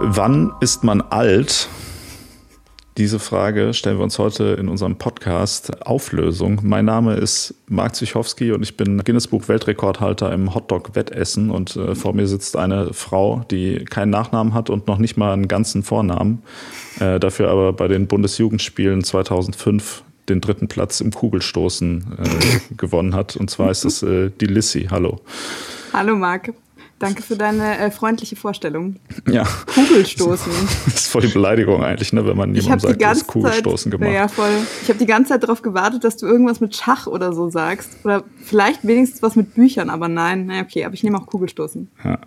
Wann ist man alt? Diese Frage stellen wir uns heute in unserem Podcast Auflösung. Mein Name ist Marc Zichowski und ich bin Guinness-Buch Weltrekordhalter im Hotdog-Wettessen und äh, vor mir sitzt eine Frau, die keinen Nachnamen hat und noch nicht mal einen ganzen Vornamen, äh, dafür aber bei den Bundesjugendspielen 2005 den dritten Platz im Kugelstoßen äh, gewonnen hat. Und zwar ist es äh, die Lissy. Hallo. Hallo Marc. Danke für deine äh, freundliche Vorstellung. Ja. Kugelstoßen. Das ist voll die Beleidigung eigentlich, ne, wenn man jemandem sagt, du hast Kugelstoßen Zeit, gemacht. Ja, voll. Ich habe die ganze Zeit darauf gewartet, dass du irgendwas mit Schach oder so sagst. Oder vielleicht wenigstens was mit Büchern, aber nein. Na okay, aber ich nehme auch Kugelstoßen. Ja.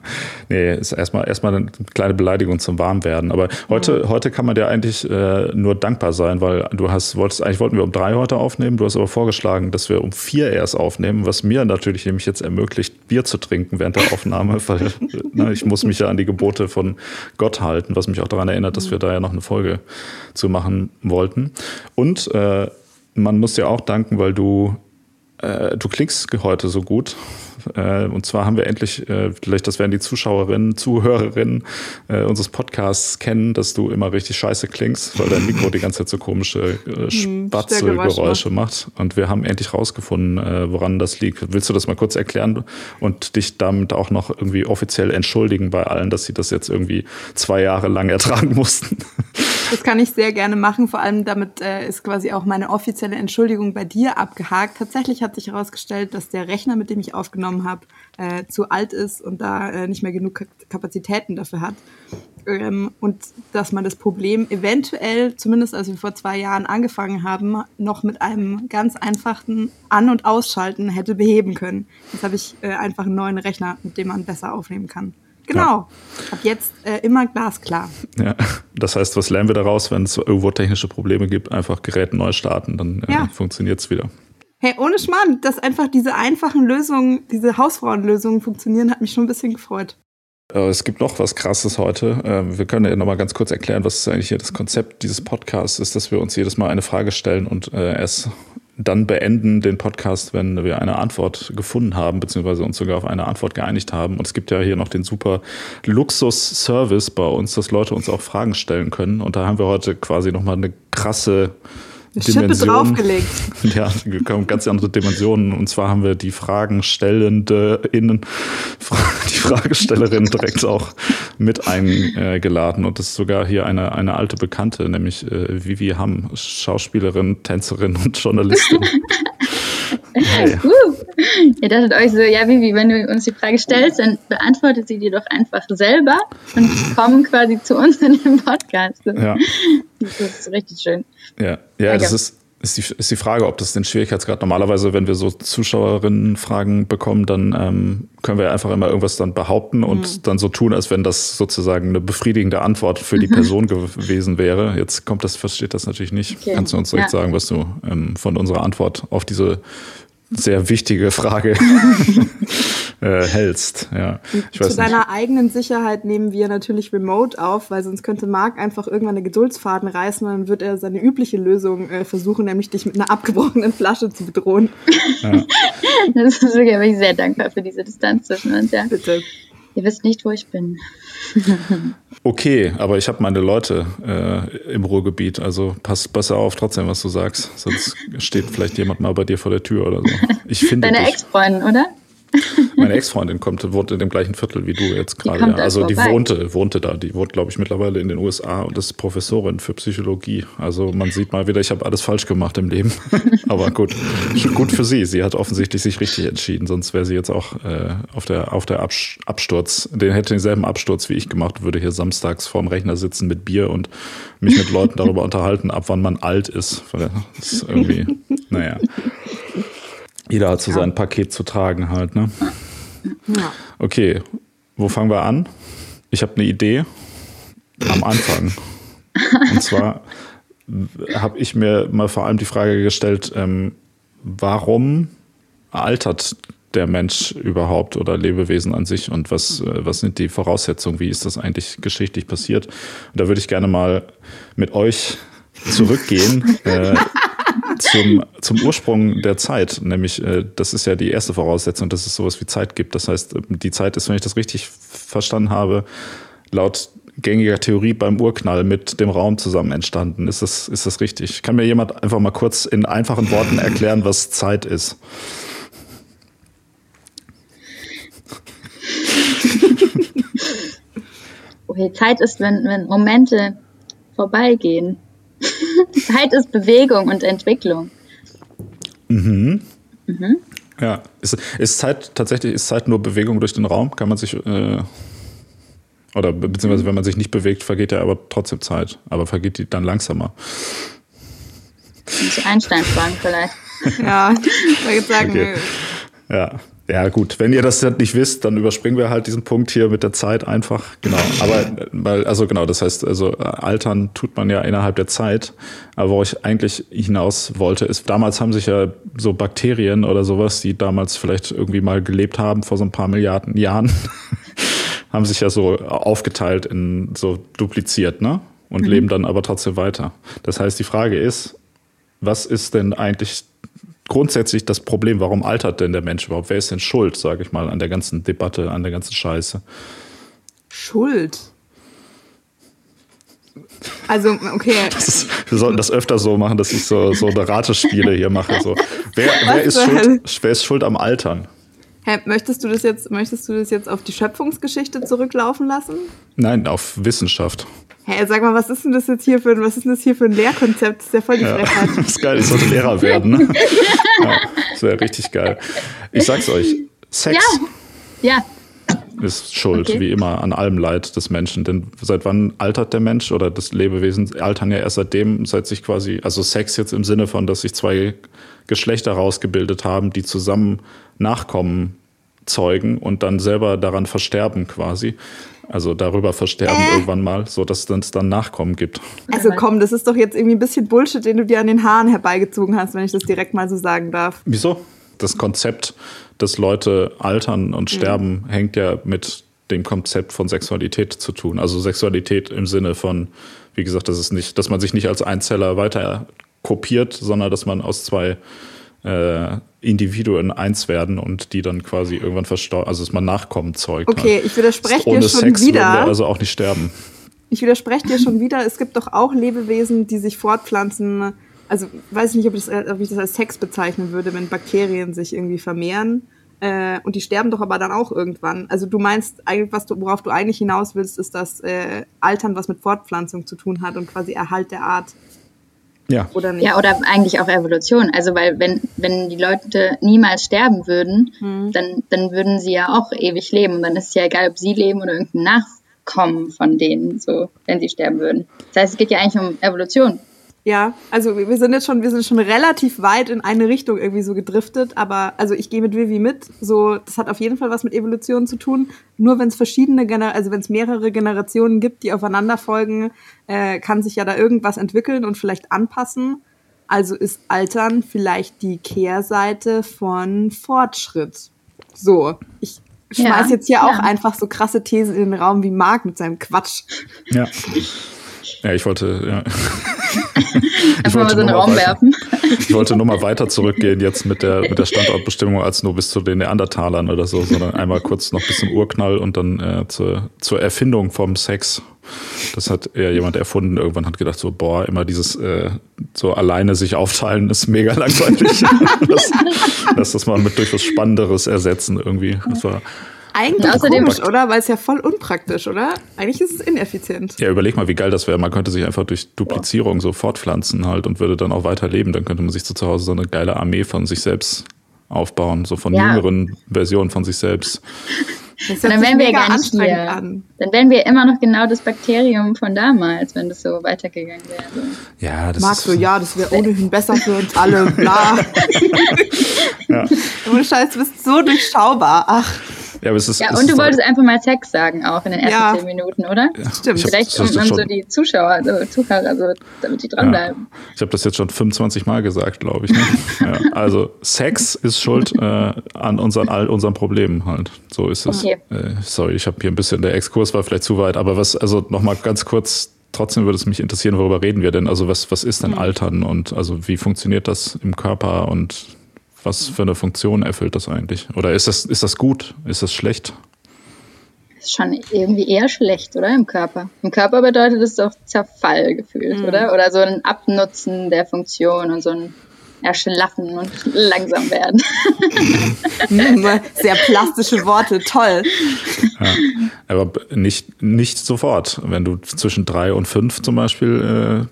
Nee, ist erstmal erstmal eine kleine Beleidigung zum Warmwerden. Aber heute, mhm. heute kann man dir eigentlich äh, nur dankbar sein, weil du hast, wolltest, eigentlich wollten wir um drei heute aufnehmen, du hast aber vorgeschlagen, dass wir um vier erst aufnehmen, was mir natürlich nämlich jetzt ermöglicht, Bier zu trinken während der Aufnahme weil ne, ich muss mich ja an die Gebote von Gott halten, was mich auch daran erinnert, dass wir da ja noch eine Folge zu machen wollten. Und äh, man muss dir auch danken, weil du äh, du klingst heute so gut. Äh, und zwar haben wir endlich, äh, vielleicht das werden die Zuschauerinnen, Zuhörerinnen äh, unseres Podcasts kennen, dass du immer richtig scheiße klingst, weil dein Mikro die ganze Zeit so komische äh, hm, Spatzelgeräusche macht. Und wir haben endlich rausgefunden, äh, woran das liegt. Willst du das mal kurz erklären und dich damit auch noch irgendwie offiziell entschuldigen bei allen, dass sie das jetzt irgendwie zwei Jahre lang ertragen mussten? Das kann ich sehr gerne machen. Vor allem damit äh, ist quasi auch meine offizielle Entschuldigung bei dir abgehakt. Tatsächlich hat sich herausgestellt, dass der Rechner, mit dem ich aufgenommen habe, äh, zu alt ist und da äh, nicht mehr genug Kapazitäten dafür hat. Ähm, und dass man das Problem eventuell, zumindest als wir vor zwei Jahren angefangen haben, noch mit einem ganz einfachen An- und Ausschalten hätte beheben können. Jetzt habe ich äh, einfach einen neuen Rechner, mit dem man besser aufnehmen kann. Genau. Ja. Ab jetzt äh, immer glasklar. Ja, das heißt, was lernen wir daraus, wenn es irgendwo technische Probleme gibt? Einfach Gerät neu starten, dann äh, ja. funktioniert es wieder. Hey, ohne Schmarrn, dass einfach diese einfachen Lösungen, diese Hausfrauenlösungen funktionieren, hat mich schon ein bisschen gefreut. Äh, es gibt noch was Krasses heute. Ähm, wir können ja nochmal ganz kurz erklären, was eigentlich hier das Konzept dieses Podcasts ist, dass wir uns jedes Mal eine Frage stellen und äh, erst dann beenden den Podcast, wenn wir eine Antwort gefunden haben, beziehungsweise uns sogar auf eine Antwort geeinigt haben. Und es gibt ja hier noch den super Luxus-Service bei uns, dass Leute uns auch Fragen stellen können. Und da haben wir heute quasi nochmal eine krasse eine Dimension. Schippe draufgelegt. Ja, ganz andere Dimensionen. Und zwar haben wir die Fragenstellende innen, die Fragestellerin direkt auch mit eingeladen. Und das ist sogar hier eine, eine alte Bekannte, nämlich äh, Vivi Hamm, Schauspielerin, Tänzerin und Journalistin. Uh, ihr dachtet euch so, ja, Vivi, wenn du uns die Frage stellst, dann beantwortet sie dir doch einfach selber und komm quasi zu uns in den Podcast. Ja. Das ist richtig schön. Ja, ja das ist, ist, die, ist die Frage, ob das den Schwierigkeitsgrad normalerweise, wenn wir so Zuschauerinnen-Fragen bekommen, dann ähm, können wir einfach immer irgendwas dann behaupten und mhm. dann so tun, als wenn das sozusagen eine befriedigende Antwort für die mhm. Person gewesen wäre. Jetzt kommt das, versteht das natürlich nicht. Okay. Kannst du uns direkt ja. sagen, was du ähm, von unserer Antwort auf diese sehr wichtige Frage äh, hältst. Ja. Ich Zu deiner nicht. eigenen Sicherheit nehmen wir natürlich remote auf, weil sonst könnte Marc einfach irgendwann eine Geduldsfaden reißen und dann wird er seine übliche Lösung äh, versuchen, nämlich dich mit einer abgebrochenen Flasche zu bedrohen. Ja. Das ist wirklich sehr dankbar für diese Distanz zwischen uns. Ja. Bitte. Ihr wisst nicht, wo ich bin. Okay, aber ich habe meine Leute äh, im Ruhrgebiet, also pass besser auf trotzdem, was du sagst. Sonst steht vielleicht jemand mal bei dir vor der Tür oder so. Ich finde Deine Ex-Freundin, oder? Meine Ex-Freundin kommt, wohnt in dem gleichen Viertel wie du jetzt gerade. Ja. Also die wohnte, wohnte da. Die wohnt, glaube ich, mittlerweile in den USA und ist Professorin für Psychologie. Also man sieht mal wieder, ich habe alles falsch gemacht im Leben. Aber gut, gut für sie. Sie hat offensichtlich sich richtig entschieden. Sonst wäre sie jetzt auch äh, auf der, auf der Absturz, den hätte denselben Absturz wie ich gemacht, würde hier samstags vorm Rechner sitzen mit Bier und mich mit Leuten darüber unterhalten, ab wann man alt ist. Weil das ist irgendwie, naja. Jeder hat so ja. sein Paket zu tragen halt, ne? Ja. Okay, wo fangen wir an? Ich habe eine Idee am Anfang. Und zwar habe ich mir mal vor allem die Frage gestellt, ähm, warum altert der Mensch überhaupt oder Lebewesen an sich und was, äh, was sind die Voraussetzungen, wie ist das eigentlich geschichtlich passiert? Und da würde ich gerne mal mit euch zurückgehen. äh, zum, zum Ursprung der Zeit, nämlich äh, das ist ja die erste Voraussetzung, dass es sowas wie Zeit gibt. Das heißt, die Zeit ist, wenn ich das richtig verstanden habe, laut gängiger Theorie beim Urknall mit dem Raum zusammen entstanden. Ist das, ist das richtig? Kann mir jemand einfach mal kurz in einfachen Worten erklären, was Zeit ist? Okay, Zeit ist, wenn, wenn Momente vorbeigehen. Zeit ist Bewegung und Entwicklung. Mhm. Mhm. Ja, ist, ist Zeit tatsächlich, ist Zeit nur Bewegung durch den Raum? Kann man sich, äh, oder beziehungsweise wenn man sich nicht bewegt, vergeht ja aber trotzdem Zeit, aber vergeht die dann langsamer. Muss Einstein fragen vielleicht. ja, ich würde sagen, okay. Ja, ja, gut, wenn ihr das nicht wisst, dann überspringen wir halt diesen Punkt hier mit der Zeit einfach. Genau. Aber weil, also genau, das heißt, also altern tut man ja innerhalb der Zeit. Aber wo ich eigentlich hinaus wollte, ist, damals haben sich ja so Bakterien oder sowas, die damals vielleicht irgendwie mal gelebt haben vor so ein paar Milliarden Jahren, haben sich ja so aufgeteilt in so dupliziert, ne? Und mhm. leben dann aber trotzdem weiter. Das heißt, die Frage ist, was ist denn eigentlich grundsätzlich das Problem, warum altert denn der Mensch überhaupt? Wer ist denn schuld, sage ich mal, an der ganzen Debatte, an der ganzen Scheiße? Schuld? Also, okay. Ist, wir sollten das öfter so machen, dass ich so, so eine Ratespiele hier mache. So. Wer, wer, ist schuld, wer ist schuld am Altern? Hä, möchtest du das jetzt, möchtest du das jetzt auf die Schöpfungsgeschichte zurücklaufen lassen? Nein, auf Wissenschaft. Hä, sag mal, was ist denn das jetzt hier für ein, was ist denn das hier für ein Lehrkonzept? Das ist ja voll die Frechheit. das ist geil, ich sollte Lehrer werden. Ne? ja, das wäre richtig geil. Ich sag's euch, Sex ja. ja. ist schuld, okay. wie immer, an allem Leid des Menschen. Denn seit wann altert der Mensch oder das Lebewesen altern ja erst seitdem, seit sich quasi, also Sex jetzt im Sinne von, dass sich zwei Geschlechter rausgebildet haben, die zusammen Nachkommen zeugen und dann selber daran versterben quasi. Also darüber versterben äh. irgendwann mal, so dass es dann Nachkommen gibt. Also komm, das ist doch jetzt irgendwie ein bisschen Bullshit, den du dir an den Haaren herbeigezogen hast, wenn ich das direkt mal so sagen darf. Wieso? Das Konzept, dass Leute altern und mhm. sterben, mhm. hängt ja mit dem Konzept von Sexualität zu tun. Also Sexualität im Sinne von, wie gesagt, dass es nicht, dass man sich nicht als Einzeller weiter kopiert, sondern dass man aus zwei äh, Individuen eins werden und die dann quasi irgendwann verstorben, also dass man Nachkommen zeugt. Okay, halt. ich widerspreche dir schon Sex wieder. Ohne Sex also auch nicht sterben. Ich widerspreche dir schon wieder. Es gibt doch auch Lebewesen, die sich fortpflanzen. Also weiß ich nicht, ob ich, das, ob ich das als Sex bezeichnen würde, wenn Bakterien sich irgendwie vermehren. Äh, und die sterben doch aber dann auch irgendwann. Also du meinst eigentlich, was du, worauf du eigentlich hinaus willst, ist, dass äh, Altern was mit Fortpflanzung zu tun hat und quasi Erhalt der Art. Ja. Oder nicht? Ja, oder eigentlich auch Evolution. Also, weil wenn, wenn die Leute niemals sterben würden, hm. dann, dann würden sie ja auch ewig leben. Und dann ist es ja egal, ob sie leben oder irgendein Nachkommen von denen, so, wenn sie sterben würden. Das heißt, es geht ja eigentlich um Evolution. Ja, also wir sind jetzt schon, wir sind schon relativ weit in eine Richtung irgendwie so gedriftet, aber also ich gehe mit Vivi mit. So, das hat auf jeden Fall was mit Evolution zu tun. Nur wenn es verschiedene Gener also wenn es mehrere Generationen gibt, die aufeinander folgen, äh, kann sich ja da irgendwas entwickeln und vielleicht anpassen. Also ist Altern vielleicht die Kehrseite von Fortschritt. So, ich schmeiß ja, jetzt hier ja. auch einfach so krasse Thesen in den Raum wie Marc mit seinem Quatsch. Ja. Ja, ich wollte, ja. Einfach mal so einen Raum weiter, werfen. Ich wollte nur mal weiter zurückgehen jetzt mit der, mit der Standortbestimmung als nur bis zu den Neandertalern oder so, sondern einmal kurz noch bis zum Urknall und dann äh, zur, zur Erfindung vom Sex. Das hat eher jemand erfunden. Irgendwann hat gedacht so, boah, immer dieses äh, so alleine sich aufteilen ist mega langweilig. lass, lass das mal mit durch was Spannenderes ersetzen irgendwie. Das war eigentlich außerdem, komisch, oder? Weil es ja voll unpraktisch, oder? Eigentlich ist es ineffizient. Ja, überleg mal, wie geil das wäre. Man könnte sich einfach durch Duplizierung so fortpflanzen halt und würde dann auch weiterleben. Dann könnte man sich so zu Hause so eine geile Armee von sich selbst aufbauen, so von ja. jüngeren Versionen von sich selbst. dann wären wir ja gar nicht hier. An. Dann wären wir immer noch genau das Bakterium von damals, wenn das so weitergegangen wäre. Ja, das Magst du, ja, das wäre ohnehin besser für uns alle, bla. ja. Ohne Scheiß, du bist so durchschaubar. Ach. Ja, aber es ist, ja und du wolltest einfach mal Sex sagen, auch in den ersten ja. zehn Minuten, oder? Ja, Stimmt. Vielleicht um, um so die Zuschauer, also Zuhörer, also, damit die dranbleiben. Ja. Ich habe das jetzt schon 25 Mal gesagt, glaube ich. Ne? ja. Also Sex ist schuld äh, an unseren, all unseren Problemen halt. So ist es. Okay. Äh, sorry, ich habe hier ein bisschen, der Exkurs war vielleicht zu weit, aber was, also nochmal ganz kurz trotzdem würde es mich interessieren, worüber reden wir denn? Also was, was ist denn mhm. Altern und also wie funktioniert das im Körper und was für eine Funktion erfüllt das eigentlich? Oder ist das, ist das gut? Ist das schlecht? ist schon irgendwie eher schlecht, oder? Im Körper. Im Körper bedeutet es doch Zerfall gefühlt, mhm. oder? Oder so ein Abnutzen der Funktion und so ein erschlaffen und langsam werden. Sehr plastische Worte, toll. Ja, aber nicht, nicht sofort. Wenn du zwischen drei und fünf zum Beispiel,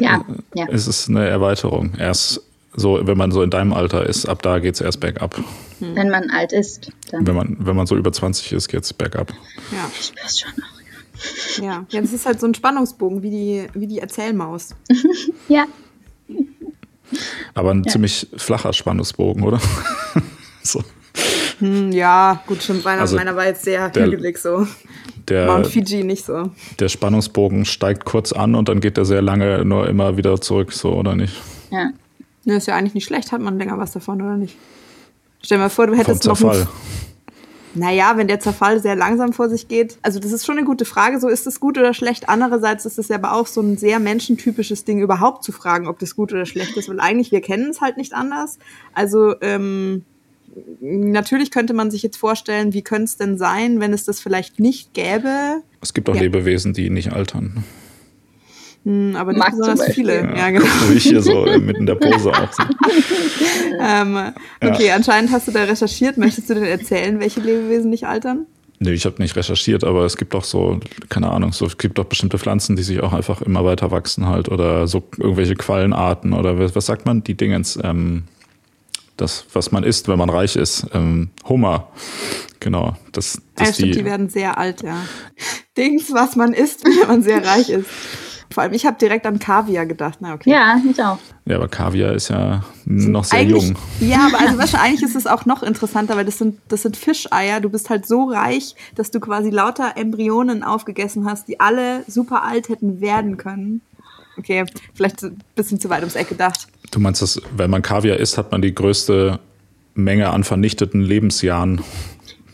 äh, ja, ja. ist es eine Erweiterung. Erst so, wenn man so in deinem Alter ist, ab da geht es erst bergab. Hm. Wenn man alt ist. Dann. Wenn man, wenn man so über 20 ist, geht es bergab. Ja. Ich spür's schon auch, ja. Ja, ja, das ist halt so ein Spannungsbogen, wie die, wie die Erzählmaus. ja. Aber ein ja. ziemlich flacher Spannungsbogen, oder? so. Hm, ja, gut, schon meiner, also meiner war jetzt sehr der, hügelig so. Der, Mount Fiji nicht so. Der Spannungsbogen steigt kurz an und dann geht er sehr lange nur immer wieder zurück, so oder nicht? Ja. Ja, ist ja eigentlich nicht schlecht, hat man länger was davon, oder nicht? Stell dir mal vor, du hättest Vom Zerfall. noch. naja, wenn der Zerfall sehr langsam vor sich geht. Also, das ist schon eine gute Frage. So, ist das gut oder schlecht? Andererseits ist es ja aber auch so ein sehr menschentypisches Ding, überhaupt zu fragen, ob das gut oder schlecht ist, weil eigentlich wir kennen es halt nicht anders. Also, ähm, natürlich könnte man sich jetzt vorstellen, wie könnte es denn sein, wenn es das vielleicht nicht gäbe? Es gibt auch ja. Lebewesen, die nicht altern. Hm, aber nicht Mag besonders viele. Ja, ja genau. So ich hier so mitten in der Pose auch. So. ähm, okay, ja. anscheinend hast du da recherchiert. Möchtest du denn erzählen, welche Lebewesen nicht altern? Nee, ich habe nicht recherchiert, aber es gibt doch so, keine Ahnung, so, es gibt doch bestimmte Pflanzen, die sich auch einfach immer weiter wachsen halt oder so irgendwelche Quallenarten oder was, was sagt man? Die Dingens, ähm, das, was man isst, wenn man reich ist. Ähm, Hummer. Genau. Das, das ja, stimmt, die, die werden sehr alt, ja. Dings, was man isst, wenn man sehr reich ist. Vor allem, ich habe direkt an Kaviar gedacht. Na, okay. Ja, ich auch. Ja, aber Kaviar ist ja noch sehr jung. Ja, aber also wahrscheinlich ist es auch noch interessanter, weil das sind, das sind Fischeier. Du bist halt so reich, dass du quasi lauter Embryonen aufgegessen hast, die alle super alt hätten werden können. Okay, vielleicht ein bisschen zu weit ums Eck gedacht. Du meinst, dass, wenn man Kaviar isst, hat man die größte Menge an vernichteten Lebensjahren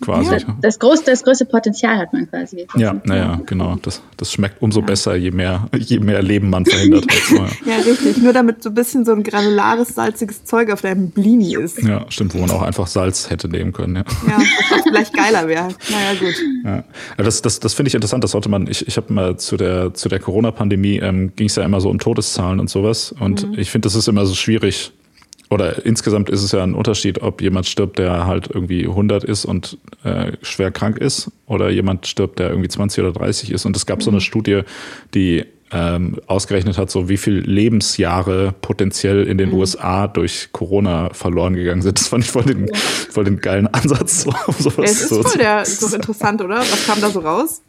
quasi. Ja, das, groß, das größte Potenzial hat man quasi. Ja, naja, genau. Das, das schmeckt umso ja. besser, je mehr, je mehr Leben man verhindert hat. Ja. richtig. Nur damit so ein bisschen so ein granulares, salziges Zeug auf deinem Blini ist. Ja, stimmt, wo man auch einfach Salz hätte nehmen können. Ja, ja was vielleicht geiler wäre. Naja, gut. Ja. Das, das, das finde ich interessant. Das sollte man, ich, ich habe mal zu der, zu der Corona-Pandemie, ähm, ging es ja immer so um Todeszahlen und sowas. Und mhm. ich finde, das ist immer so schwierig, oder insgesamt ist es ja ein Unterschied, ob jemand stirbt, der halt irgendwie 100 ist und äh, schwer krank ist, oder jemand stirbt, der irgendwie 20 oder 30 ist. Und es gab mhm. so eine mhm. Studie, die ähm, ausgerechnet hat, so wie viele Lebensjahre potenziell in den mhm. USA durch Corona verloren gegangen sind. Das fand ich voll den, voll den geilen Ansatz. So, sowas ja, es ist voll der, so interessant, oder? Was kam da so raus?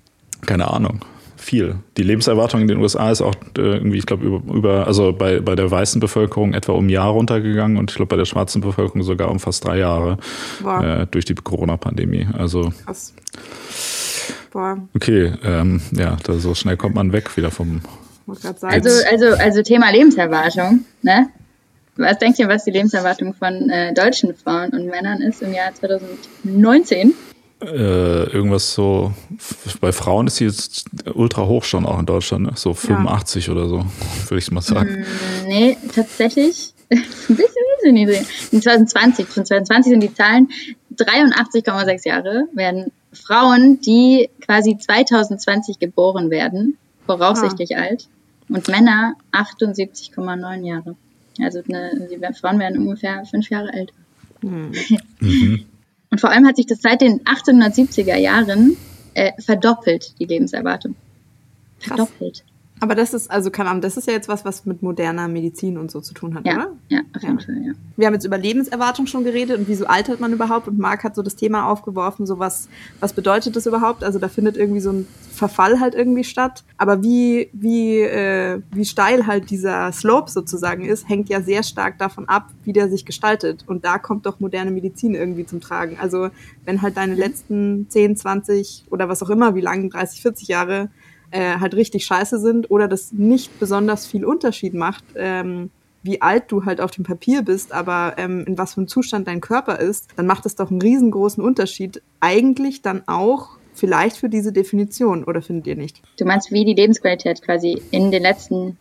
Keine Ahnung viel. Die Lebenserwartung in den USA ist auch äh, irgendwie, ich glaube, über, über, also bei, bei der weißen Bevölkerung etwa um ein Jahr runtergegangen und ich glaube bei der schwarzen Bevölkerung sogar um fast drei Jahre äh, durch die Corona-Pandemie. Also Krass. Boah. Okay, ähm, ja, da so schnell kommt man weg wieder vom. Also, also, also Thema Lebenserwartung, ne? Was denkt ihr, was die Lebenserwartung von äh, deutschen Frauen und Männern ist im Jahr 2019? Äh, irgendwas so, bei Frauen ist sie jetzt ultra hoch schon auch in Deutschland, ne? so 85 ja. oder so, würde ich mal sagen. Mm, nee, tatsächlich ein bisschen, bisschen niedrig. In 2020, von 2020 sind die Zahlen 83,6 Jahre werden Frauen, die quasi 2020 geboren werden, voraussichtlich ah. alt, und Männer 78,9 Jahre. Also eine, die Frauen werden ungefähr fünf Jahre alt. Mhm. Und vor allem hat sich das seit den 1870er Jahren äh, verdoppelt, die Lebenserwartung. Verdoppelt. Krass. Aber das ist, also keine Ahnung, das ist ja jetzt was, was mit moderner Medizin und so zu tun hat, ja, oder? Ja, auf jeden ja. Fall, ja. Wir haben jetzt über Lebenserwartung schon geredet und wieso altert man überhaupt? Und Marc hat so das Thema aufgeworfen, so was, was bedeutet das überhaupt? Also da findet irgendwie so ein Verfall halt irgendwie statt. Aber wie, wie, äh, wie steil halt dieser Slope sozusagen ist, hängt ja sehr stark davon ab, wie der sich gestaltet. Und da kommt doch moderne Medizin irgendwie zum Tragen. Also wenn halt deine letzten 10, 20 oder was auch immer, wie lange, 30, 40 Jahre äh, halt richtig scheiße sind oder das nicht besonders viel Unterschied macht, ähm, wie alt du halt auf dem Papier bist, aber ähm, in was für einem Zustand dein Körper ist, dann macht es doch einen riesengroßen Unterschied. Eigentlich dann auch vielleicht für diese Definition, oder findet ihr nicht? Du meinst, wie die Lebensqualität quasi in den letzten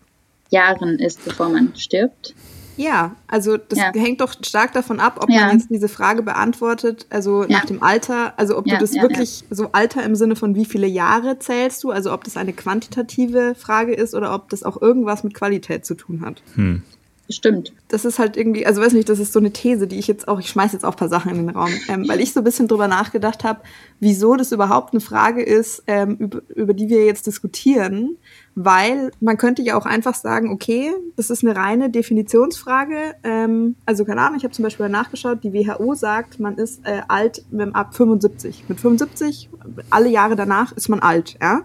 Jahren ist, bevor man stirbt? Ja, also das ja. hängt doch stark davon ab, ob ja. man jetzt diese Frage beantwortet, also ja. nach dem Alter, also ob du das wirklich so Alter im Sinne von wie viele Jahre zählst du, also ob das eine quantitative Frage ist oder ob das auch irgendwas mit Qualität zu tun hat. Hm. Stimmt. Das ist halt irgendwie, also weiß nicht, das ist so eine These, die ich jetzt auch, ich schmeiße jetzt auch ein paar Sachen in den Raum, ähm, weil ich so ein bisschen drüber nachgedacht habe, wieso das überhaupt eine Frage ist, ähm, über, über die wir jetzt diskutieren weil man könnte ja auch einfach sagen, okay, das ist eine reine Definitionsfrage. Ähm, also keine Ahnung, ich habe zum Beispiel nachgeschaut, die WHO sagt, man ist äh, alt ab 75. Mit 75, alle Jahre danach ist man alt, ja.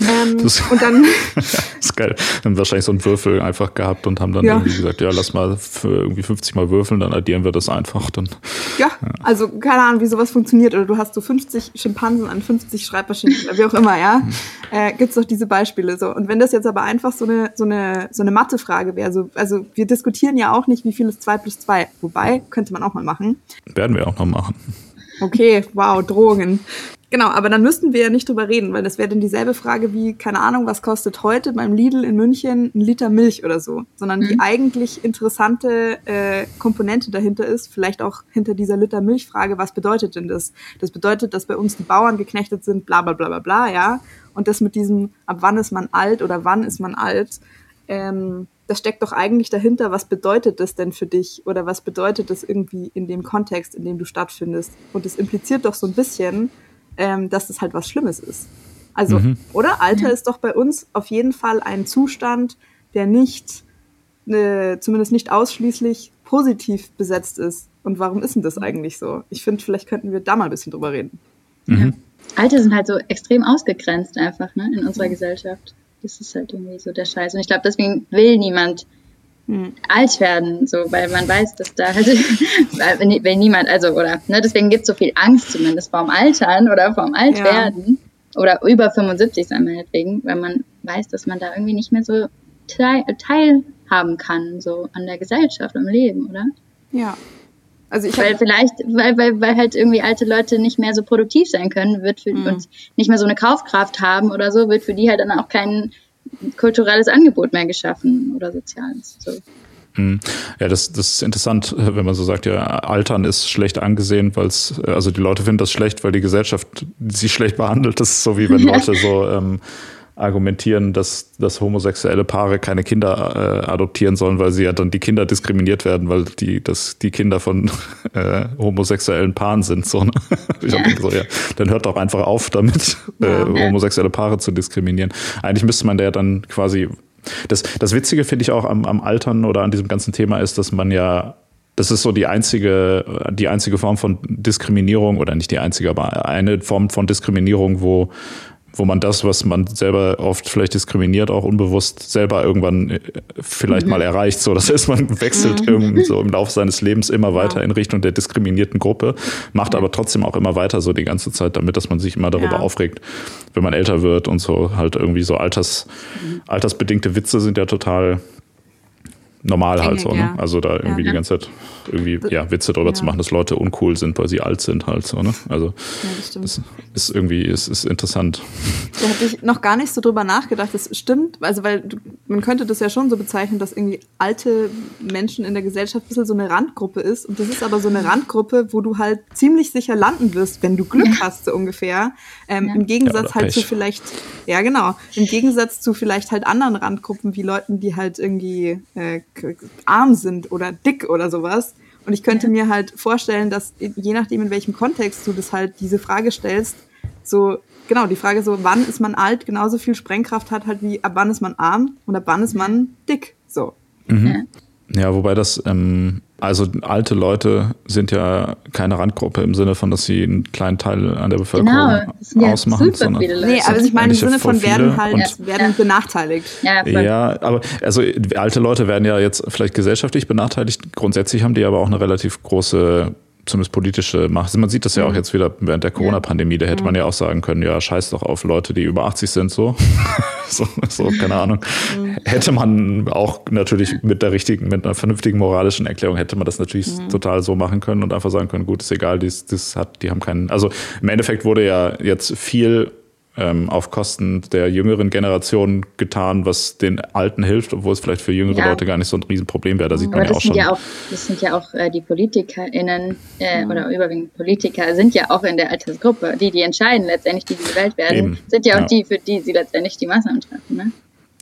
Ähm, das, und dann. das ist geil. Haben wahrscheinlich so einen Würfel einfach gehabt und haben dann ja. irgendwie gesagt, ja, lass mal irgendwie 50 mal würfeln, dann addieren wir das einfach. Dann, ja, ja, also keine Ahnung, wie sowas funktioniert. Oder du hast so 50 Schimpansen an 50 Schreibmaschinen oder wie auch immer, ja. Hm. Äh, Gibt es doch diese Beispiele so. Und wenn das jetzt aber einfach so eine, so eine, so eine Mathefrage wäre, so, also wir diskutieren ja auch nicht, wie viel ist 2 plus 2. Wobei, könnte man auch mal machen. Werden wir auch noch machen. Okay, wow, Drogen. Genau, aber dann müssten wir ja nicht drüber reden, weil das wäre dann dieselbe Frage wie, keine Ahnung, was kostet heute beim Lidl in München ein Liter Milch oder so. Sondern mhm. die eigentlich interessante äh, Komponente dahinter ist, vielleicht auch hinter dieser Liter Milch-Frage, was bedeutet denn das? Das bedeutet, dass bei uns die Bauern geknechtet sind, bla bla bla bla bla, ja. Und das mit diesem, ab wann ist man alt oder wann ist man alt, ähm, das steckt doch eigentlich dahinter, was bedeutet das denn für dich oder was bedeutet das irgendwie in dem Kontext, in dem du stattfindest. Und es impliziert doch so ein bisschen, ähm, dass das halt was Schlimmes ist. Also, mhm. oder? Alter ist doch bei uns auf jeden Fall ein Zustand, der nicht, äh, zumindest nicht ausschließlich positiv besetzt ist. Und warum ist denn das eigentlich so? Ich finde, vielleicht könnten wir da mal ein bisschen drüber reden. Mhm. Alte sind halt so extrem ausgegrenzt einfach ne, in unserer Gesellschaft. Das ist halt irgendwie so der Scheiß. Und ich glaube, deswegen will niemand. Alt werden, so, weil man weiß, dass da halt, wenn, wenn niemand, also, oder, ne, deswegen gibt es so viel Angst zumindest vorm Altern oder vorm Altwerden ja. oder über 75 sein meinetwegen, weil man weiß, dass man da irgendwie nicht mehr so teil, teilhaben kann, so an der Gesellschaft, am Leben, oder? Ja. Also ich weil vielleicht, weil, weil, weil halt irgendwie alte Leute nicht mehr so produktiv sein können, wird für mhm. uns nicht mehr so eine Kaufkraft haben oder so, wird für die halt dann auch kein kulturelles Angebot mehr geschaffen oder soziales. So. Hm. Ja, das, das ist interessant, wenn man so sagt, ja, Altern ist schlecht angesehen, weil es, also die Leute finden das schlecht, weil die Gesellschaft sie schlecht behandelt. Das ist so wie wenn Leute so ähm, argumentieren, dass, dass homosexuelle Paare keine Kinder äh, adoptieren sollen, weil sie ja dann die Kinder diskriminiert werden, weil die, dass die Kinder von äh, homosexuellen Paaren sind. So, ne? Ich ja. so, ja, dann hört doch einfach auf damit, äh, homosexuelle Paare zu diskriminieren. Eigentlich müsste man der dann quasi. Das, das Witzige finde ich auch am, am Altern oder an diesem ganzen Thema ist, dass man ja das ist so die einzige, die einzige Form von Diskriminierung oder nicht die einzige, aber eine Form von Diskriminierung, wo wo man das, was man selber oft vielleicht diskriminiert, auch unbewusst selber irgendwann äh, vielleicht mhm. mal erreicht. So, das heißt, man wechselt mhm. irgendwie so im Laufe seines Lebens immer weiter ja. in Richtung der diskriminierten Gruppe, macht aber trotzdem auch immer weiter so die ganze Zeit damit, dass man sich immer darüber ja. aufregt, wenn man älter wird und so halt irgendwie so alters, mhm. altersbedingte Witze sind ja total normal halt so. Ne? Also da irgendwie ja, die ganze Zeit irgendwie ja, Witze drüber ja. zu machen, dass Leute uncool sind, weil sie alt sind halt so. Ne? Also ja, das, das, ist irgendwie ist, ist interessant. Da habe ich noch gar nicht so drüber nachgedacht. Das stimmt, also weil du, man könnte das ja schon so bezeichnen, dass irgendwie alte Menschen in der Gesellschaft ein bisschen so eine Randgruppe ist. Und das ist aber so eine Randgruppe, wo du halt ziemlich sicher landen wirst, wenn du Glück hast, so ungefähr. Ähm, Im Gegensatz halt zu vielleicht, ja genau, im Gegensatz zu vielleicht halt anderen Randgruppen wie Leuten, die halt irgendwie äh, arm sind oder dick oder sowas. Und ich könnte mir halt vorstellen, dass je nachdem, in welchem Kontext du das halt diese Frage stellst, so, genau, die Frage so, wann ist man alt, genauso viel Sprengkraft hat halt wie ab wann ist man arm und ab wann ist man dick, so. Mhm. Ja, wobei das, ähm, also alte Leute sind ja keine Randgruppe im Sinne von, dass sie einen kleinen Teil an der Bevölkerung genau, ja ausmachen. Super sondern viele Leute. Nee, aber ich meine im Sinne von werden halt ja. werden ja. benachteiligt. Ja, ja, aber also alte Leute werden ja jetzt vielleicht gesellschaftlich benachteiligt. Grundsätzlich haben die aber auch eine relativ große zumindest politische Macht. Man sieht das ja auch mhm. jetzt wieder während der Corona-Pandemie. Da hätte man ja auch sagen können, ja, scheiß doch auf Leute, die über 80 sind, so. so, so, keine Ahnung. Mhm. Hätte man auch natürlich mit der richtigen, mit einer vernünftigen moralischen Erklärung hätte man das natürlich mhm. total so machen können und einfach sagen können, gut, ist egal, das, das hat, die haben keinen, also im Endeffekt wurde ja jetzt viel ähm, auf Kosten der jüngeren Generation getan, was den Alten hilft, obwohl es vielleicht für jüngere ja. Leute gar nicht so ein Riesenproblem wäre. Da sieht man Aber ja auch schon. Ja auch, das sind ja auch äh, die PolitikerInnen äh, mhm. oder überwiegend Politiker sind ja auch in der Altersgruppe. Die, die entscheiden letztendlich, die, die gewählt werden, Eben. sind ja auch die, für die sie letztendlich die Maßnahmen treffen. Ne?